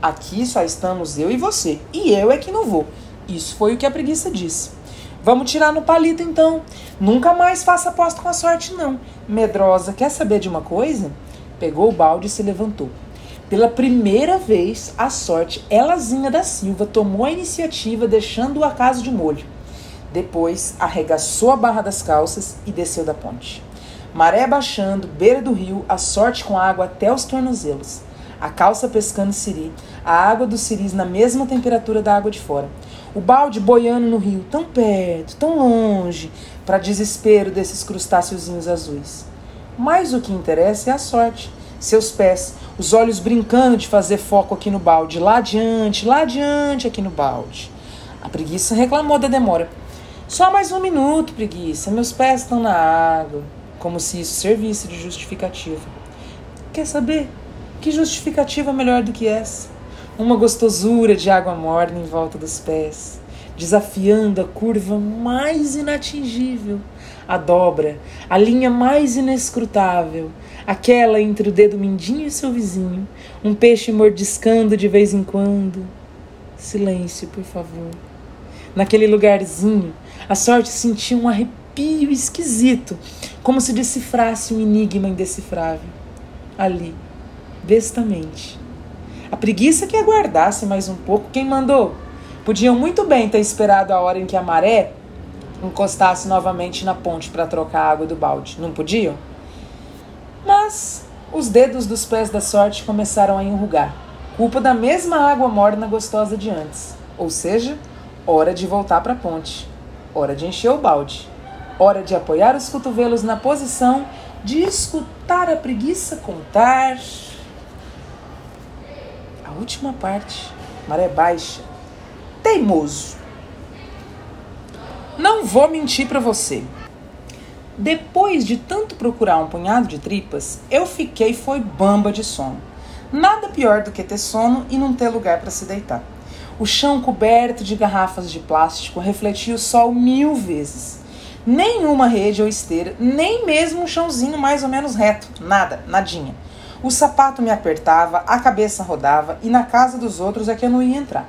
Aqui só estamos eu e você. E eu é que não vou. Isso foi o que a preguiça disse. Vamos tirar no palito então. Nunca mais faça aposta com a sorte, não. Medrosa, quer saber de uma coisa? Pegou o balde e se levantou. Pela primeira vez, a sorte, Elazinha da Silva, tomou a iniciativa, deixando o acaso de molho. Depois, arregaçou a barra das calças e desceu da ponte. Maré baixando, beira do rio, a sorte com água até os tornozelos a calça pescando siri, a água do siris na mesma temperatura da água de fora. O balde boiando no rio, tão perto, tão longe, para desespero desses crustáceozinhos azuis. Mas o que interessa é a sorte. Seus pés, os olhos brincando de fazer foco aqui no balde, lá adiante, lá adiante aqui no balde. A preguiça reclamou da demora. Só mais um minuto, preguiça. Meus pés estão na água. Como se isso servisse de justificativa. Quer saber? Que justificativa melhor do que essa? Uma gostosura de água morna em volta dos pés, desafiando a curva mais inatingível, a dobra, a linha mais inescrutável, aquela entre o dedo mindinho e seu vizinho, um peixe mordiscando de vez em quando. Silêncio, por favor. Naquele lugarzinho, a sorte sentia um arrepio esquisito, como se decifrasse um enigma indecifrável. Ali, bestamente. A preguiça que aguardasse mais um pouco, quem mandou? Podiam muito bem ter esperado a hora em que a maré encostasse novamente na ponte para trocar a água do balde. Não podiam? Mas os dedos dos pés da sorte começaram a enrugar, culpa da mesma água morna gostosa de antes. Ou seja, hora de voltar para a ponte, hora de encher o balde, hora de apoiar os cotovelos na posição de escutar a preguiça contar última parte, maré baixa. Teimoso. Não vou mentir para você. Depois de tanto procurar um punhado de tripas, eu fiquei foi bamba de sono. Nada pior do que ter sono e não ter lugar para se deitar. O chão coberto de garrafas de plástico refletia o sol mil vezes. Nenhuma rede ou esteira, nem mesmo um chãozinho mais ou menos reto. Nada, nadinha. O sapato me apertava, a cabeça rodava e na casa dos outros é que eu não ia entrar.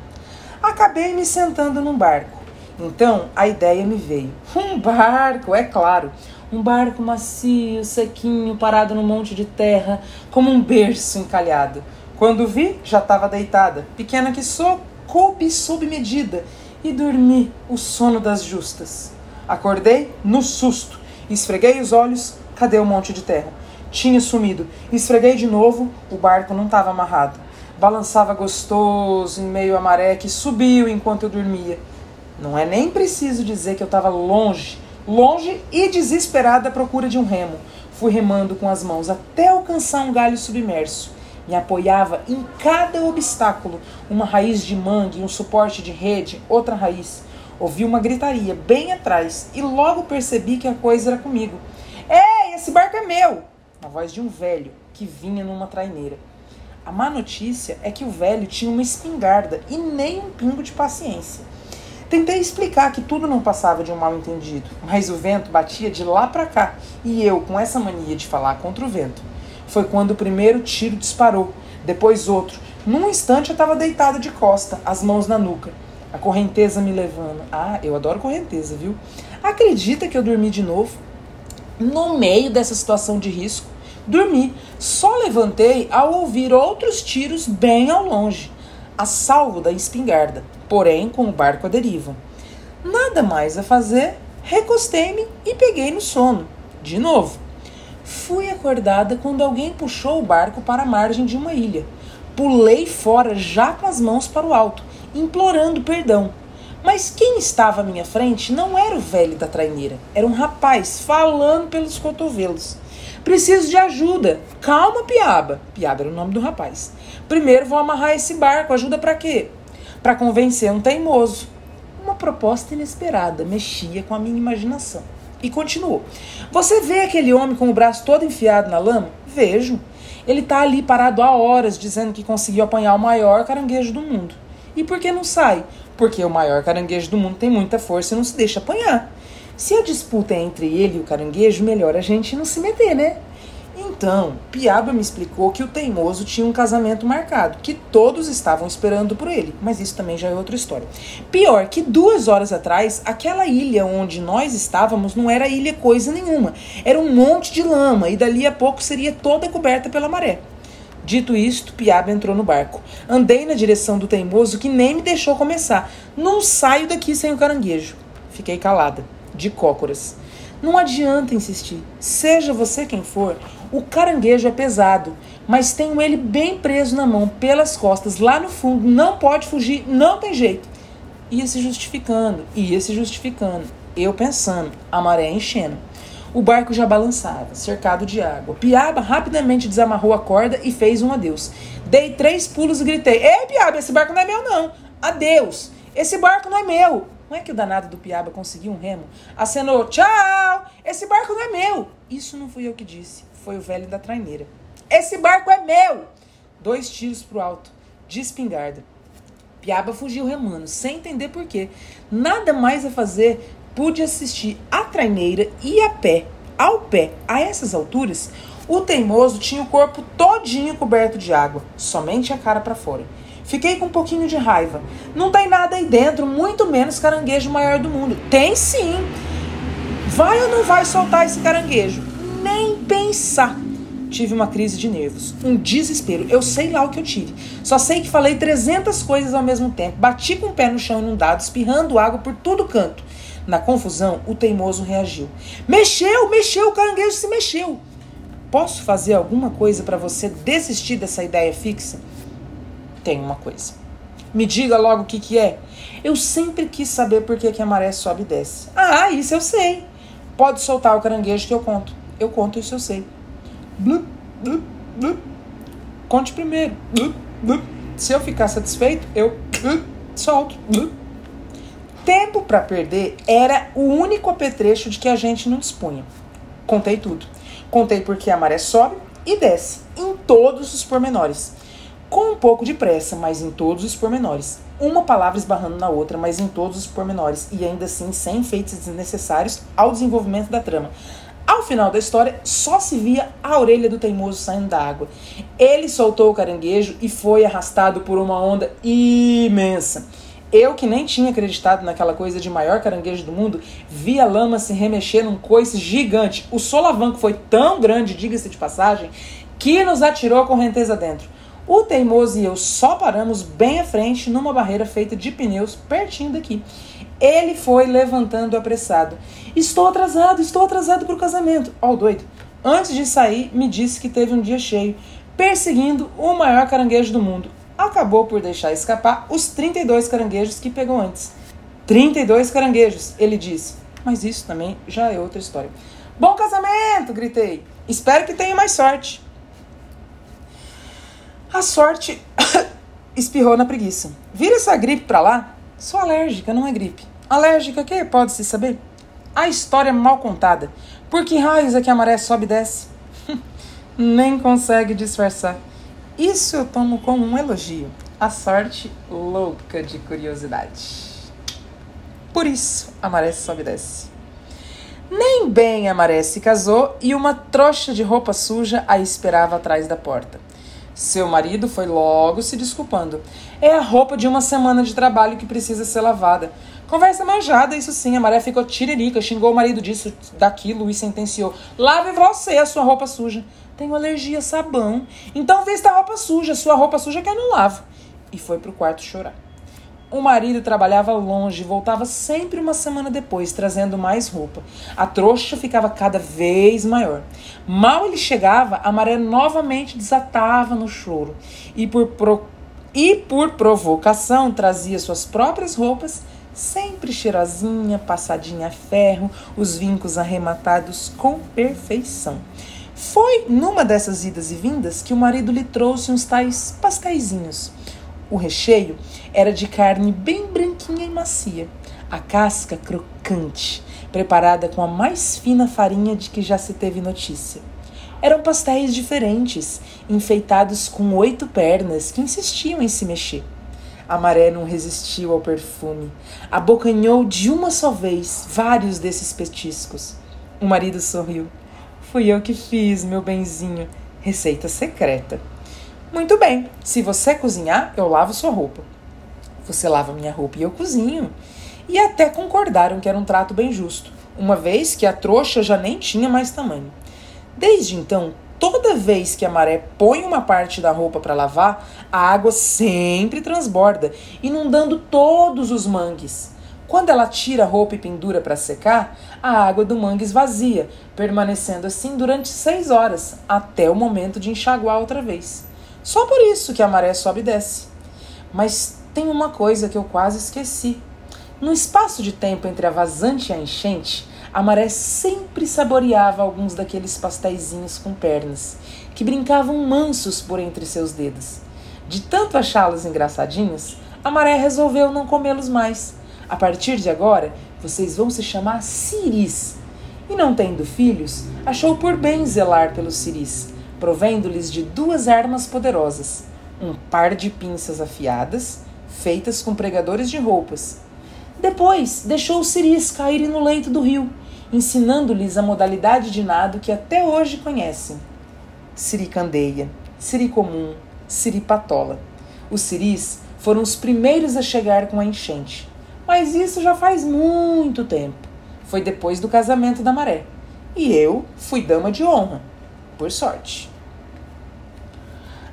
Acabei me sentando num barco. Então a ideia me veio. Um barco, é claro. Um barco macio, sequinho, parado num monte de terra, como um berço encalhado. Quando vi, já estava deitada, pequena que sou, coube sob medida, e dormi o sono das justas. Acordei no susto, esfreguei os olhos, cadê o monte de terra? Tinha sumido. Esfreguei de novo, o barco não estava amarrado. Balançava gostoso em meio à maré que subiu enquanto eu dormia. Não é nem preciso dizer que eu estava longe, longe e desesperada à procura de um remo. Fui remando com as mãos até alcançar um galho submerso. Me apoiava em cada obstáculo, uma raiz de mangue, um suporte de rede, outra raiz. Ouvi uma gritaria bem atrás e logo percebi que a coisa era comigo. Ei, esse barco é meu! A voz de um velho que vinha numa traineira. A má notícia é que o velho tinha uma espingarda e nem um pingo de paciência. Tentei explicar que tudo não passava de um mal entendido, mas o vento batia de lá para cá e eu, com essa mania de falar contra o vento, foi quando o primeiro tiro disparou, depois outro. Num instante eu estava deitada de costa, as mãos na nuca. A correnteza me levando. Ah, eu adoro correnteza, viu? Acredita que eu dormi de novo? No meio dessa situação de risco, dormi. Só levantei ao ouvir outros tiros bem ao longe, a salvo da espingarda, porém com o barco à deriva. Nada mais a fazer, recostei-me e peguei no sono. De novo. Fui acordada quando alguém puxou o barco para a margem de uma ilha. Pulei fora já com as mãos para o alto, implorando perdão. Mas quem estava à minha frente não era o velho da traineira, era um rapaz falando pelos cotovelos. Preciso de ajuda. Calma, Piaba. Piaba era o nome do rapaz. Primeiro vou amarrar esse barco. Ajuda para quê? Para convencer um teimoso. Uma proposta inesperada mexia com a minha imaginação. E continuou. Você vê aquele homem com o braço todo enfiado na lama? Vejo. Ele está ali parado há horas dizendo que conseguiu apanhar o maior caranguejo do mundo. E por que não sai? Porque o maior caranguejo do mundo tem muita força e não se deixa apanhar. Se a disputa é entre ele e o caranguejo, melhor a gente não se meter, né? Então, Piaba me explicou que o teimoso tinha um casamento marcado, que todos estavam esperando por ele, mas isso também já é outra história. Pior que duas horas atrás, aquela ilha onde nós estávamos não era ilha coisa nenhuma, era um monte de lama e dali a pouco seria toda coberta pela maré. Dito isto, Piaba entrou no barco. Andei na direção do teimoso que nem me deixou começar. Não saio daqui sem o caranguejo. Fiquei calada, de cócoras. Não adianta insistir. Seja você quem for, o caranguejo é pesado, mas tenho ele bem preso na mão, pelas costas, lá no fundo, não pode fugir, não tem jeito. Ia se justificando, ia se justificando. Eu pensando, a maré enchendo. O barco já balançava, cercado de água. Piaba rapidamente desamarrou a corda e fez um adeus. Dei três pulos e gritei: Ei, Piaba, esse barco não é meu, não. Adeus. Esse barco não é meu. Não é que o danado do Piaba conseguiu um remo? Acenou: Tchau. Esse barco não é meu. Isso não fui eu que disse foi o velho da traineira. Esse barco é meu! Dois tiros pro alto, de espingarda. Piaba fugiu remando, sem entender por quê. Nada mais a fazer, pude assistir a traineira e a pé, ao pé, a essas alturas, o teimoso tinha o corpo todinho coberto de água, somente a cara para fora. Fiquei com um pouquinho de raiva. Não tem nada aí dentro, muito menos caranguejo maior do mundo. Tem sim. Vai ou não vai soltar esse caranguejo? nem pensar. Tive uma crise de nervos, um desespero. Eu sei lá o que eu tive. Só sei que falei 300 coisas ao mesmo tempo. Bati com o pé no chão inundado, espirrando água por todo canto. Na confusão, o teimoso reagiu. Mexeu, mexeu, o caranguejo se mexeu. Posso fazer alguma coisa para você desistir dessa ideia fixa? Tem uma coisa. Me diga logo o que, que é. Eu sempre quis saber por que, que a maré sobe e desce. Ah, isso eu sei. Pode soltar o caranguejo que eu conto eu conto isso eu sei. Blup, blup, blup. Conte primeiro. Se eu ficar satisfeito, eu solto. Tempo para perder era o único apetrecho de que a gente não dispunha. Contei tudo. Contei porque a maré sobe e desce, em todos os pormenores. com um pouco de pressa, mas em todos os pormenores. Uma palavra esbarrando na outra, mas em todos os pormenores, e ainda assim sem efeitos desnecessários ao desenvolvimento da trama. Ao final da história, só se via a orelha do teimoso saindo da água. Ele soltou o caranguejo e foi arrastado por uma onda imensa. Eu, que nem tinha acreditado naquela coisa de maior caranguejo do mundo, vi a lama se remexer num coice gigante. O solavanco foi tão grande, diga-se de passagem, que nos atirou a correnteza dentro. O teimoso e eu só paramos bem à frente numa barreira feita de pneus pertinho daqui. Ele foi levantando apressado. Estou atrasado, estou atrasado para o casamento. Ó, oh, doido. Antes de sair, me disse que teve um dia cheio, perseguindo o maior caranguejo do mundo. Acabou por deixar escapar os 32 caranguejos que pegou antes. 32 caranguejos, ele disse. Mas isso também já é outra história. Bom casamento! gritei. Espero que tenha mais sorte. A sorte espirrou na preguiça. Vira essa gripe pra lá. Sou alérgica, não é gripe. Alérgica que pode-se saber? A história mal contada. Por que raios é que a maré sobe e desce? Nem consegue disfarçar. Isso eu tomo como um elogio. A sorte louca de curiosidade. Por isso a maré sobe e desce. Nem bem a maré se casou e uma trouxa de roupa suja a esperava atrás da porta. Seu marido foi logo se desculpando. É a roupa de uma semana de trabalho que precisa ser lavada. Conversa manjada, isso sim. A Maré ficou tiririca, xingou o marido disso, daquilo e sentenciou: Lave você a sua roupa suja. Tenho alergia a sabão. Então vista a roupa suja, sua roupa suja que eu não lavo. E foi pro quarto chorar. O marido trabalhava longe e voltava sempre uma semana depois, trazendo mais roupa. A trouxa ficava cada vez maior. Mal ele chegava, a maré novamente desatava no choro e por, pro... e por provocação trazia suas próprias roupas, sempre cheirosinha, passadinha a ferro, os vincos arrematados com perfeição. Foi numa dessas idas e vindas que o marido lhe trouxe uns tais pasteizinhos o recheio era de carne bem branquinha e macia, a casca crocante, preparada com a mais fina farinha de que já se teve notícia. Eram pastéis diferentes, enfeitados com oito pernas que insistiam em se mexer. A maré não resistiu ao perfume. Abocanhou de uma só vez vários desses petiscos. O marido sorriu. Fui eu que fiz, meu benzinho. Receita secreta. Muito bem, se você cozinhar, eu lavo sua roupa. Você lava minha roupa e eu cozinho. E até concordaram que era um trato bem justo, uma vez que a trouxa já nem tinha mais tamanho. Desde então, toda vez que a maré põe uma parte da roupa para lavar, a água sempre transborda, inundando todos os mangues. Quando ela tira a roupa e pendura para secar, a água do mangue esvazia, permanecendo assim durante seis horas, até o momento de enxaguar outra vez. Só por isso que a maré sobe e desce. Mas tem uma coisa que eu quase esqueci. No espaço de tempo entre a vazante e a enchente, a maré sempre saboreava alguns daqueles pastéisinhos com pernas, que brincavam mansos por entre seus dedos. De tanto achá-los engraçadinhos, a maré resolveu não comê-los mais. A partir de agora, vocês vão se chamar ciris. E não tendo filhos, achou por bem zelar pelos ciris provendo-lhes de duas armas poderosas: um par de pinças afiadas, feitas com pregadores de roupas. Depois deixou os siris caírem no leito do rio, ensinando-lhes a modalidade de nado que até hoje conhecem: siricandeia, siri comum, siripatola. Os siris foram os primeiros a chegar com a enchente, mas isso já faz muito tempo. Foi depois do casamento da maré. E eu fui dama de honra por sorte.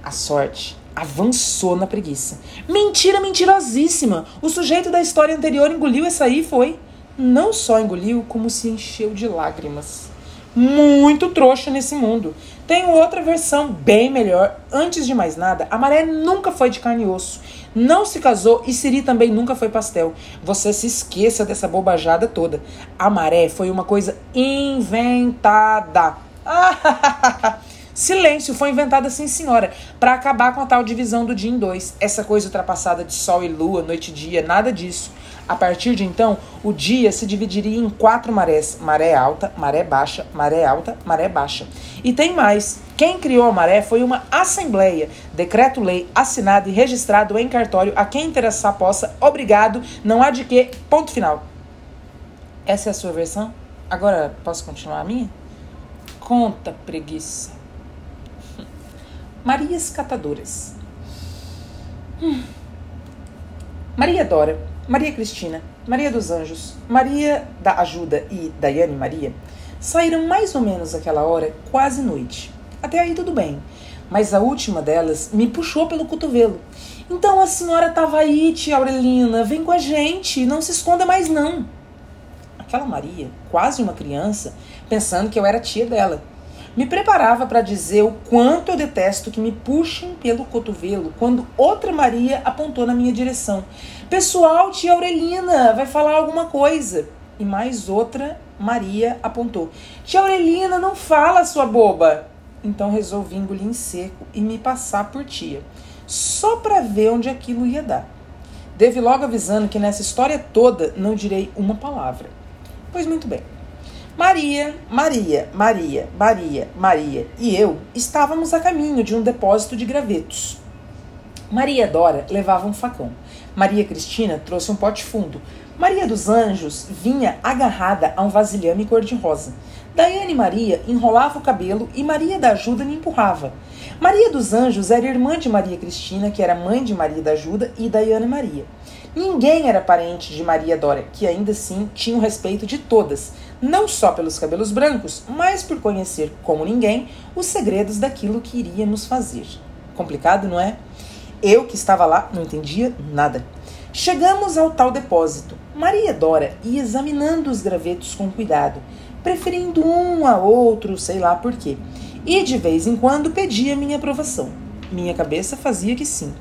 A sorte avançou na preguiça. Mentira mentirosíssima! O sujeito da história anterior engoliu essa aí foi. Não só engoliu, como se encheu de lágrimas. Muito trouxa nesse mundo. Tenho outra versão bem melhor. Antes de mais nada, a maré nunca foi de carne e osso. Não se casou e Siri também nunca foi pastel. Você se esqueça dessa bobajada toda. A maré foi uma coisa inventada. Silêncio, foi inventada sim, senhora, para acabar com a tal divisão do dia em dois. Essa coisa ultrapassada de sol e lua, noite e dia, nada disso. A partir de então, o dia se dividiria em quatro marés: maré alta, maré baixa, maré alta, maré baixa. E tem mais: quem criou a maré foi uma assembleia, decreto-lei assinado e registrado em cartório a quem interessar possa, obrigado, não há de que, ponto final. Essa é a sua versão? Agora posso continuar a minha? Conta, preguiça. Marias Catadoras. Hum. Maria Dora Maria Cristina, Maria dos Anjos, Maria da Ajuda e Daiane Maria saíram mais ou menos aquela hora, quase noite. Até aí tudo bem, mas a última delas me puxou pelo cotovelo. Então a senhora estava aí, tia Aurelina, vem com a gente, não se esconda mais não. Aquela Maria, quase uma criança, pensando que eu era tia dela me preparava para dizer o quanto eu detesto que me puxem pelo cotovelo quando outra Maria apontou na minha direção. Pessoal, tia Aurelina vai falar alguma coisa. E mais outra Maria apontou: Tia Aurelina, não fala, sua boba. Então resolvi engolir em seco e me passar por tia, só para ver onde aquilo ia dar. Devo logo avisando que nessa história toda não direi uma palavra. Pois muito bem. Maria, Maria, Maria, Maria, Maria e eu estávamos a caminho de um depósito de gravetos. Maria Dora levava um facão. Maria Cristina trouxe um pote fundo. Maria dos Anjos vinha agarrada a um vasilhame cor-de-rosa. Daiane Maria enrolava o cabelo e Maria da Ajuda me empurrava. Maria dos Anjos era irmã de Maria Cristina, que era mãe de Maria da Ajuda e Daiane Maria. Ninguém era parente de Maria Dora, que ainda assim tinha o respeito de todas, não só pelos cabelos brancos, mas por conhecer, como ninguém, os segredos daquilo que iríamos fazer. Complicado, não é? Eu que estava lá não entendia nada. Chegamos ao tal depósito. Maria Dora ia examinando os gravetos com cuidado, preferindo um a outro, sei lá por quê. E de vez em quando pedia minha aprovação. Minha cabeça fazia que sim.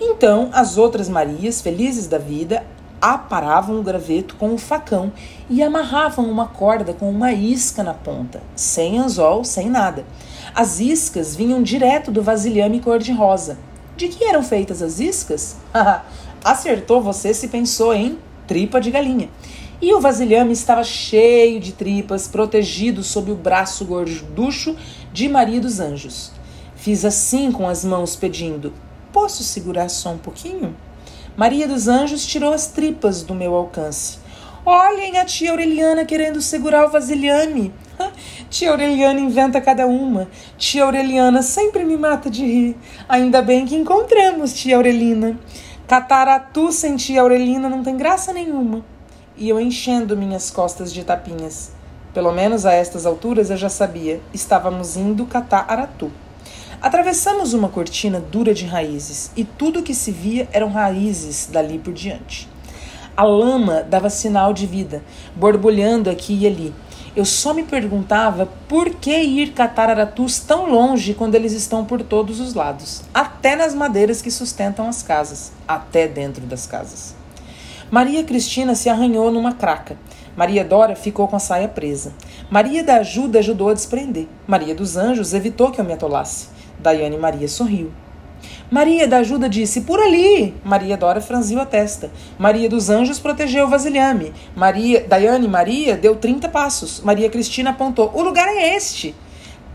Então, as outras Marias, felizes da vida, aparavam o graveto com o facão e amarravam uma corda com uma isca na ponta, sem anzol, sem nada. As iscas vinham direto do vasilhame cor-de-rosa. De que eram feitas as iscas? Acertou você se pensou em tripa de galinha. E o vasilhame estava cheio de tripas, protegido sob o braço gorducho de Maria dos Anjos. Fiz assim com as mãos, pedindo: Posso segurar só um pouquinho? Maria dos Anjos tirou as tripas do meu alcance. Olhem a tia Aureliana querendo segurar o vasilhame. Tia Aureliana inventa cada uma. Tia Aureliana sempre me mata de rir. Ainda bem que encontramos, tia Aurelina. Cataratu sem tia Aurelina não tem graça nenhuma. E eu enchendo minhas costas de tapinhas. Pelo menos a estas alturas eu já sabia. Estávamos indo catar aratu. Atravessamos uma cortina dura de raízes e tudo que se via eram raízes dali por diante. A lama dava sinal de vida, borbulhando aqui e ali. Eu só me perguntava por que ir catar aratus tão longe quando eles estão por todos os lados, até nas madeiras que sustentam as casas, até dentro das casas. Maria Cristina se arranhou numa craca. Maria Dora ficou com a saia presa. Maria da Ajuda ajudou a desprender. Maria dos Anjos evitou que eu me atolasse. Daiane Maria sorriu. Maria da ajuda disse: Por ali! Maria Dora franziu a testa. Maria dos Anjos protegeu o vasilhame. Maria, Daiane Maria deu 30 passos. Maria Cristina apontou: O lugar é este.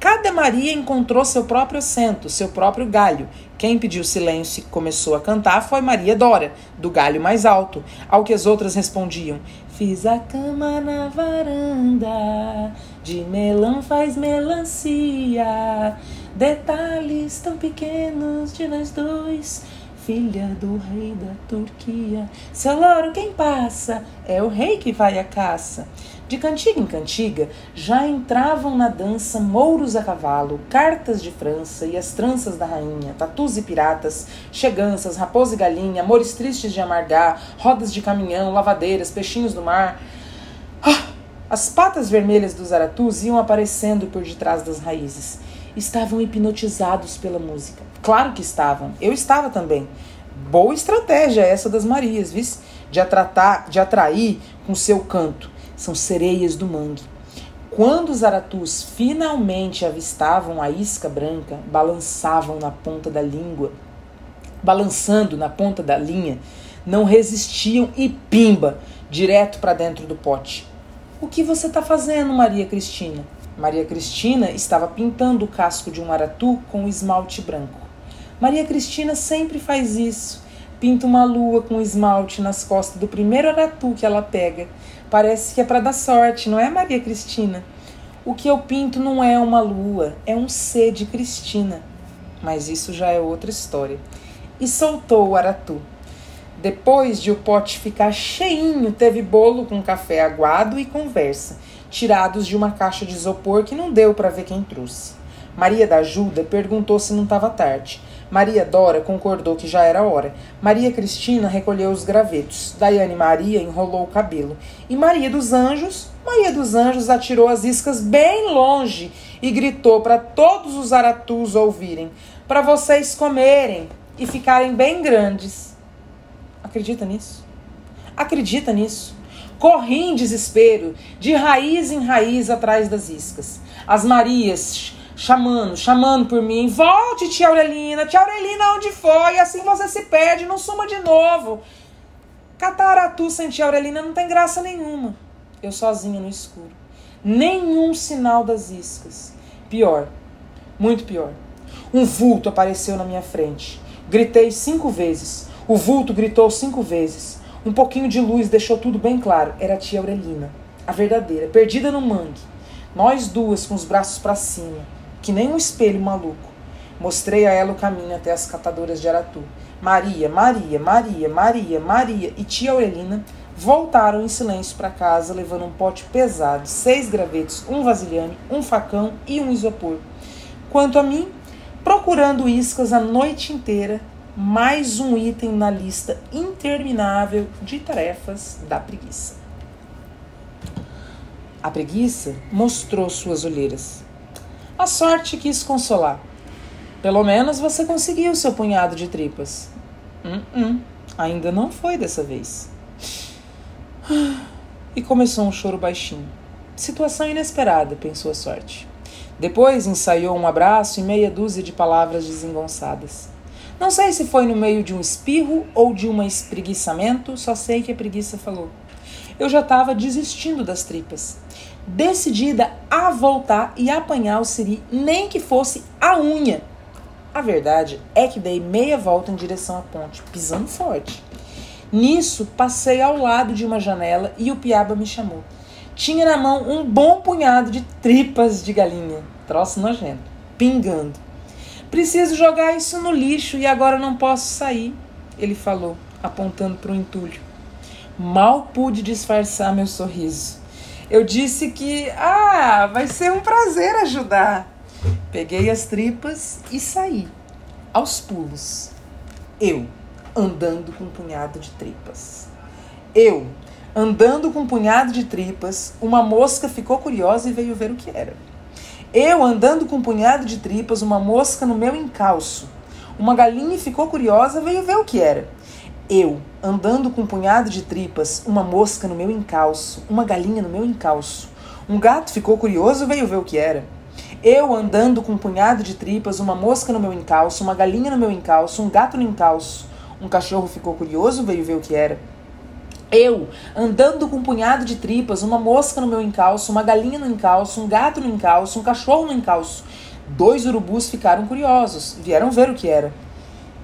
Cada Maria encontrou seu próprio assento, seu próprio galho. Quem pediu silêncio e começou a cantar foi Maria Dora, do galho mais alto, ao que as outras respondiam: Fiz a cama na varanda, de melão faz melancia. Detalhes tão pequenos de nós dois, filha do rei da Turquia. Seu louro quem passa é o rei que vai à caça. De cantiga em cantiga já entravam na dança mouros a cavalo, cartas de França e as tranças da rainha, tatus e piratas, cheganças, raposa e galinha, amores tristes de amargar, rodas de caminhão, lavadeiras, peixinhos do mar. Ah, as patas vermelhas dos aratus iam aparecendo por detrás das raízes estavam hipnotizados pela música. Claro que estavam. Eu estava também. Boa estratégia essa das Marias, viu? De, atratar, de atrair com seu canto. São sereias do mangue. Quando os aratus finalmente avistavam a isca branca, balançavam na ponta da língua, balançando na ponta da linha, não resistiam e pimba, direto para dentro do pote. O que você está fazendo, Maria Cristina? Maria Cristina estava pintando o casco de um aratu com esmalte branco. Maria Cristina sempre faz isso. Pinta uma lua com esmalte nas costas do primeiro aratu que ela pega. Parece que é para dar sorte, não é, Maria Cristina? O que eu pinto não é uma lua, é um C de Cristina. Mas isso já é outra história. E soltou o aratu. Depois de o pote ficar cheinho, teve bolo com café aguado e conversa tirados de uma caixa de isopor que não deu para ver quem trouxe. Maria da Ajuda perguntou se não estava tarde. Maria Dora concordou que já era hora. Maria Cristina recolheu os gravetos. Daiane Maria enrolou o cabelo. E Maria dos Anjos, Maria dos Anjos atirou as iscas bem longe e gritou para todos os aratus ouvirem: para vocês comerem e ficarem bem grandes. Acredita nisso? Acredita nisso? Corri em desespero, de raiz em raiz atrás das iscas. As Marias chamando, chamando por mim. Volte, tia Aurelina. Tia Aurelina, onde foi? Assim você se perde, não suma de novo. Cataratu sem tia Aurelina não tem graça nenhuma. Eu sozinha no escuro. Nenhum sinal das iscas. Pior, muito pior. Um vulto apareceu na minha frente. Gritei cinco vezes. O vulto gritou cinco vezes. Um pouquinho de luz deixou tudo bem claro. Era a tia Aurelina, a verdadeira, perdida no mangue. Nós duas com os braços para cima, que nem um espelho maluco. Mostrei a ela o caminho até as catadoras de Aratu. Maria, Maria, Maria, Maria, Maria e tia Aurelina voltaram em silêncio para casa, levando um pote pesado, seis gravetos, um vasilhame, um facão e um isopor. Quanto a mim, procurando iscas a noite inteira, mais um item na lista interminável de tarefas da preguiça. A preguiça mostrou suas olheiras. A sorte quis consolar. Pelo menos você conseguiu seu punhado de tripas. Hum, hum, ainda não foi dessa vez. E começou um choro baixinho. Situação inesperada, pensou a sorte. Depois ensaiou um abraço e meia dúzia de palavras desengonçadas. Não sei se foi no meio de um espirro ou de um espreguiçamento, só sei que a preguiça falou. Eu já estava desistindo das tripas, decidida a voltar e apanhar o siri, nem que fosse a unha. A verdade é que dei meia volta em direção à ponte, pisando forte. Nisso, passei ao lado de uma janela e o piaba me chamou. Tinha na mão um bom punhado de tripas de galinha, troço nojento, pingando. Preciso jogar isso no lixo e agora não posso sair, ele falou, apontando para o entulho. Mal pude disfarçar meu sorriso. Eu disse que, ah, vai ser um prazer ajudar. Peguei as tripas e saí, aos pulos. Eu, andando com um punhado de tripas. Eu, andando com um punhado de tripas, uma mosca ficou curiosa e veio ver o que era. Eu andando com um punhado de tripas, uma mosca no meu encalço. Uma galinha ficou curiosa, veio ver o que era. Eu, andando com um punhado de tripas, uma mosca no meu encalço, uma galinha no meu encalço. Um gato ficou curioso, veio ver o que era. Eu, andando com um punhado de tripas, uma mosca no meu encalço, uma galinha no meu encalço, um gato no encalço. Um cachorro ficou curioso, veio ver o que era. Eu, andando com um punhado de tripas, uma mosca no meu encalço, uma galinha no encalço, um gato no encalço, um cachorro no encalço. Dois urubus ficaram curiosos, vieram ver o que era.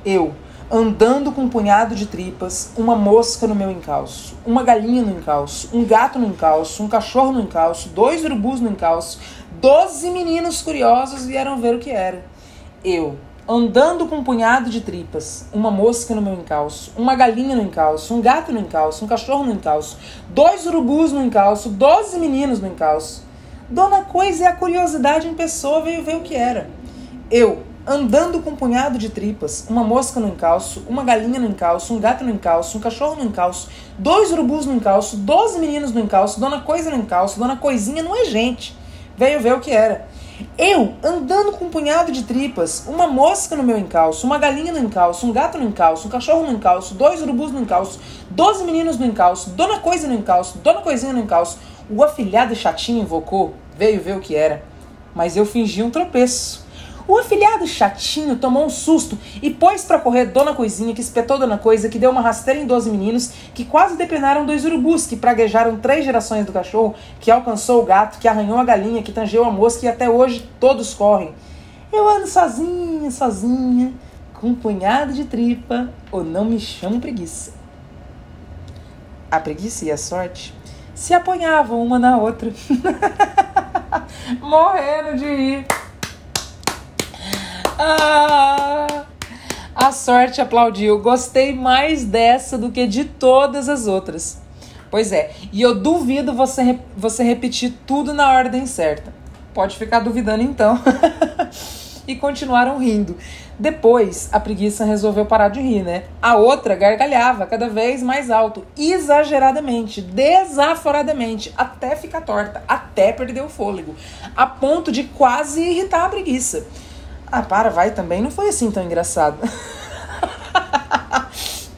Eu, andando com um punhado de tripas, uma mosca no meu encalço, uma galinha no encalço, um gato no encalço, um cachorro no encalço, dois urubus no encalço, doze meninos curiosos vieram ver o que era. Eu, andando com um punhado de tripas, uma mosca no meu encalço, uma galinha no encalço, um gato no encalço, um cachorro no encalço, dois urubus no encalço, doze meninos no encalço. Dona Coisa e a curiosidade em pessoa veio ver o que era. Eu, andando com um punhado de tripas, uma mosca no encalço, uma galinha no encalço, um gato no encalço, um cachorro no encalço, dois urubus no encalço, doze meninos no encalço, Dona Coisa no encalço, Dona Coisinha não é gente. Veio ver o que era. Eu, andando com um punhado de tripas, uma mosca no meu encalço, uma galinha no encalço, um gato no encalço, um cachorro no encalço, dois urubus no encalço, doze meninos no encalço, dona coisa no encalço, dona coisinha no encalço, o afilhado chatinho invocou, veio ver o que era, mas eu fingi um tropeço. O afilhado chatinho tomou um susto e pôs para correr Dona Coisinha, que espetou Dona Coisa, que deu uma rasteira em doze meninos, que quase depenaram dois urubus, que praguejaram três gerações do cachorro, que alcançou o gato, que arranhou a galinha, que tangeu a mosca e até hoje todos correm. Eu ando sozinha, sozinha, com um punhado de tripa, ou não me chamo preguiça. A preguiça e a sorte se apanhavam uma na outra, morrendo de rir. Ah, a sorte aplaudiu. Gostei mais dessa do que de todas as outras. Pois é, e eu duvido você, você repetir tudo na ordem certa. Pode ficar duvidando então. e continuaram rindo. Depois, a preguiça resolveu parar de rir, né? A outra gargalhava cada vez mais alto, exageradamente, desaforadamente, até ficar torta, até perder o fôlego, a ponto de quase irritar a preguiça. Ah, para, vai também. Não foi assim tão engraçado.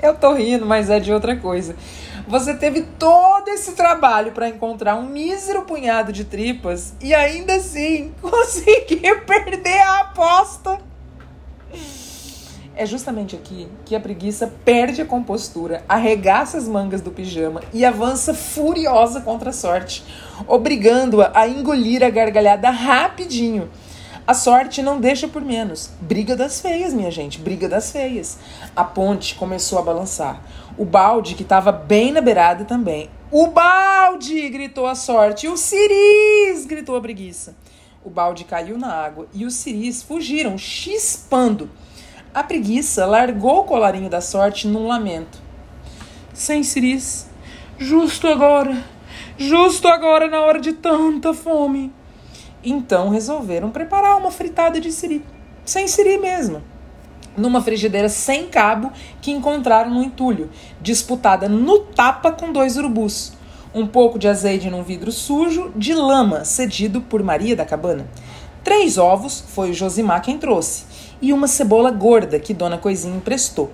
Eu tô rindo, mas é de outra coisa. Você teve todo esse trabalho para encontrar um mísero punhado de tripas e ainda assim conseguir perder a aposta. É justamente aqui que a preguiça perde a compostura, arregaça as mangas do pijama e avança furiosa contra a sorte, obrigando-a a engolir a gargalhada rapidinho a sorte não deixa por menos. Briga das feias, minha gente, briga das feias. A ponte começou a balançar. O balde, que estava bem na beirada também. O balde! gritou a sorte. O ciris! gritou a preguiça. O balde caiu na água e os ciris fugiram, chispando. A preguiça largou o colarinho da sorte num lamento. Sem ciris, justo agora, justo agora na hora de tanta fome. Então resolveram preparar uma fritada de siri, sem siri mesmo, numa frigideira sem cabo que encontraram no entulho, disputada no tapa com dois urubus. Um pouco de azeite num vidro sujo de lama, cedido por Maria da Cabana. Três ovos, foi o Josimar quem trouxe, e uma cebola gorda que Dona Coisinha emprestou.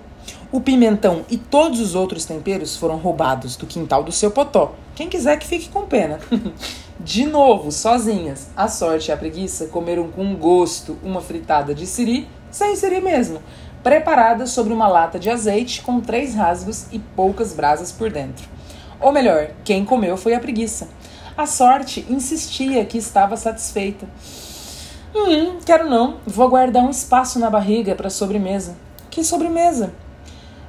O pimentão e todos os outros temperos foram roubados do quintal do seu potó. Quem quiser que fique com pena. De novo, sozinhas, a sorte e a preguiça comeram com gosto uma fritada de siri, sem siri mesmo, preparada sobre uma lata de azeite com três rasgos e poucas brasas por dentro. Ou melhor, quem comeu foi a preguiça. A sorte insistia que estava satisfeita. Hum, quero não. Vou guardar um espaço na barriga para sobremesa. Que sobremesa?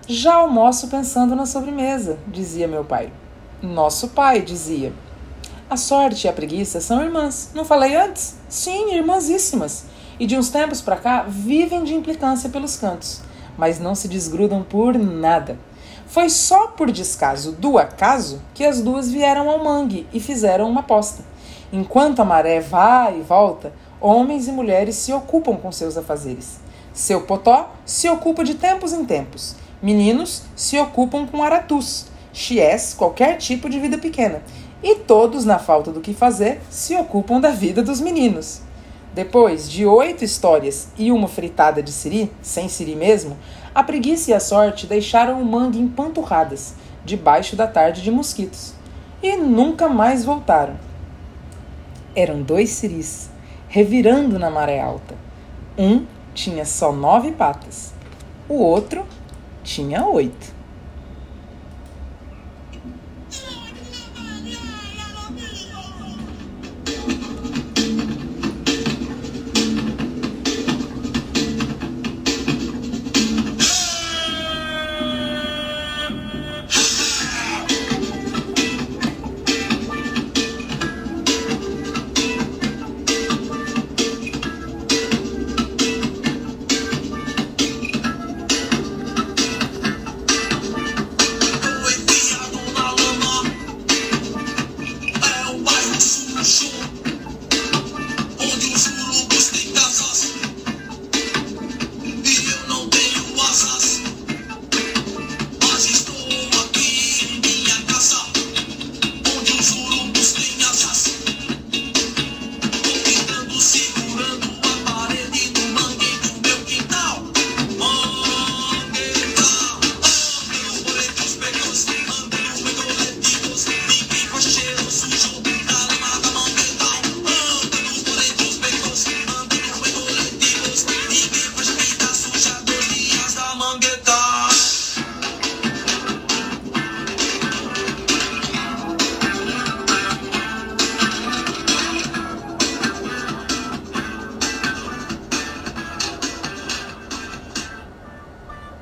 Já almoço pensando na sobremesa, dizia meu pai. Nosso pai dizia. A sorte e a preguiça são irmãs. Não falei antes? Sim, irmãzíssimas. E de uns tempos para cá vivem de implicância pelos cantos, mas não se desgrudam por nada. Foi só por descaso do acaso que as duas vieram ao mangue e fizeram uma aposta. Enquanto a maré vai e volta, homens e mulheres se ocupam com seus afazeres. Seu potó se ocupa de tempos em tempos. Meninos se ocupam com aratus, chiés, qualquer tipo de vida pequena e todos, na falta do que fazer, se ocupam da vida dos meninos. Depois de oito histórias e uma fritada de siri, sem siri mesmo, a preguiça e a sorte deixaram o mangue empanturradas, debaixo da tarde de mosquitos, e nunca mais voltaram. Eram dois siris, revirando na maré alta. Um tinha só nove patas, o outro tinha oito.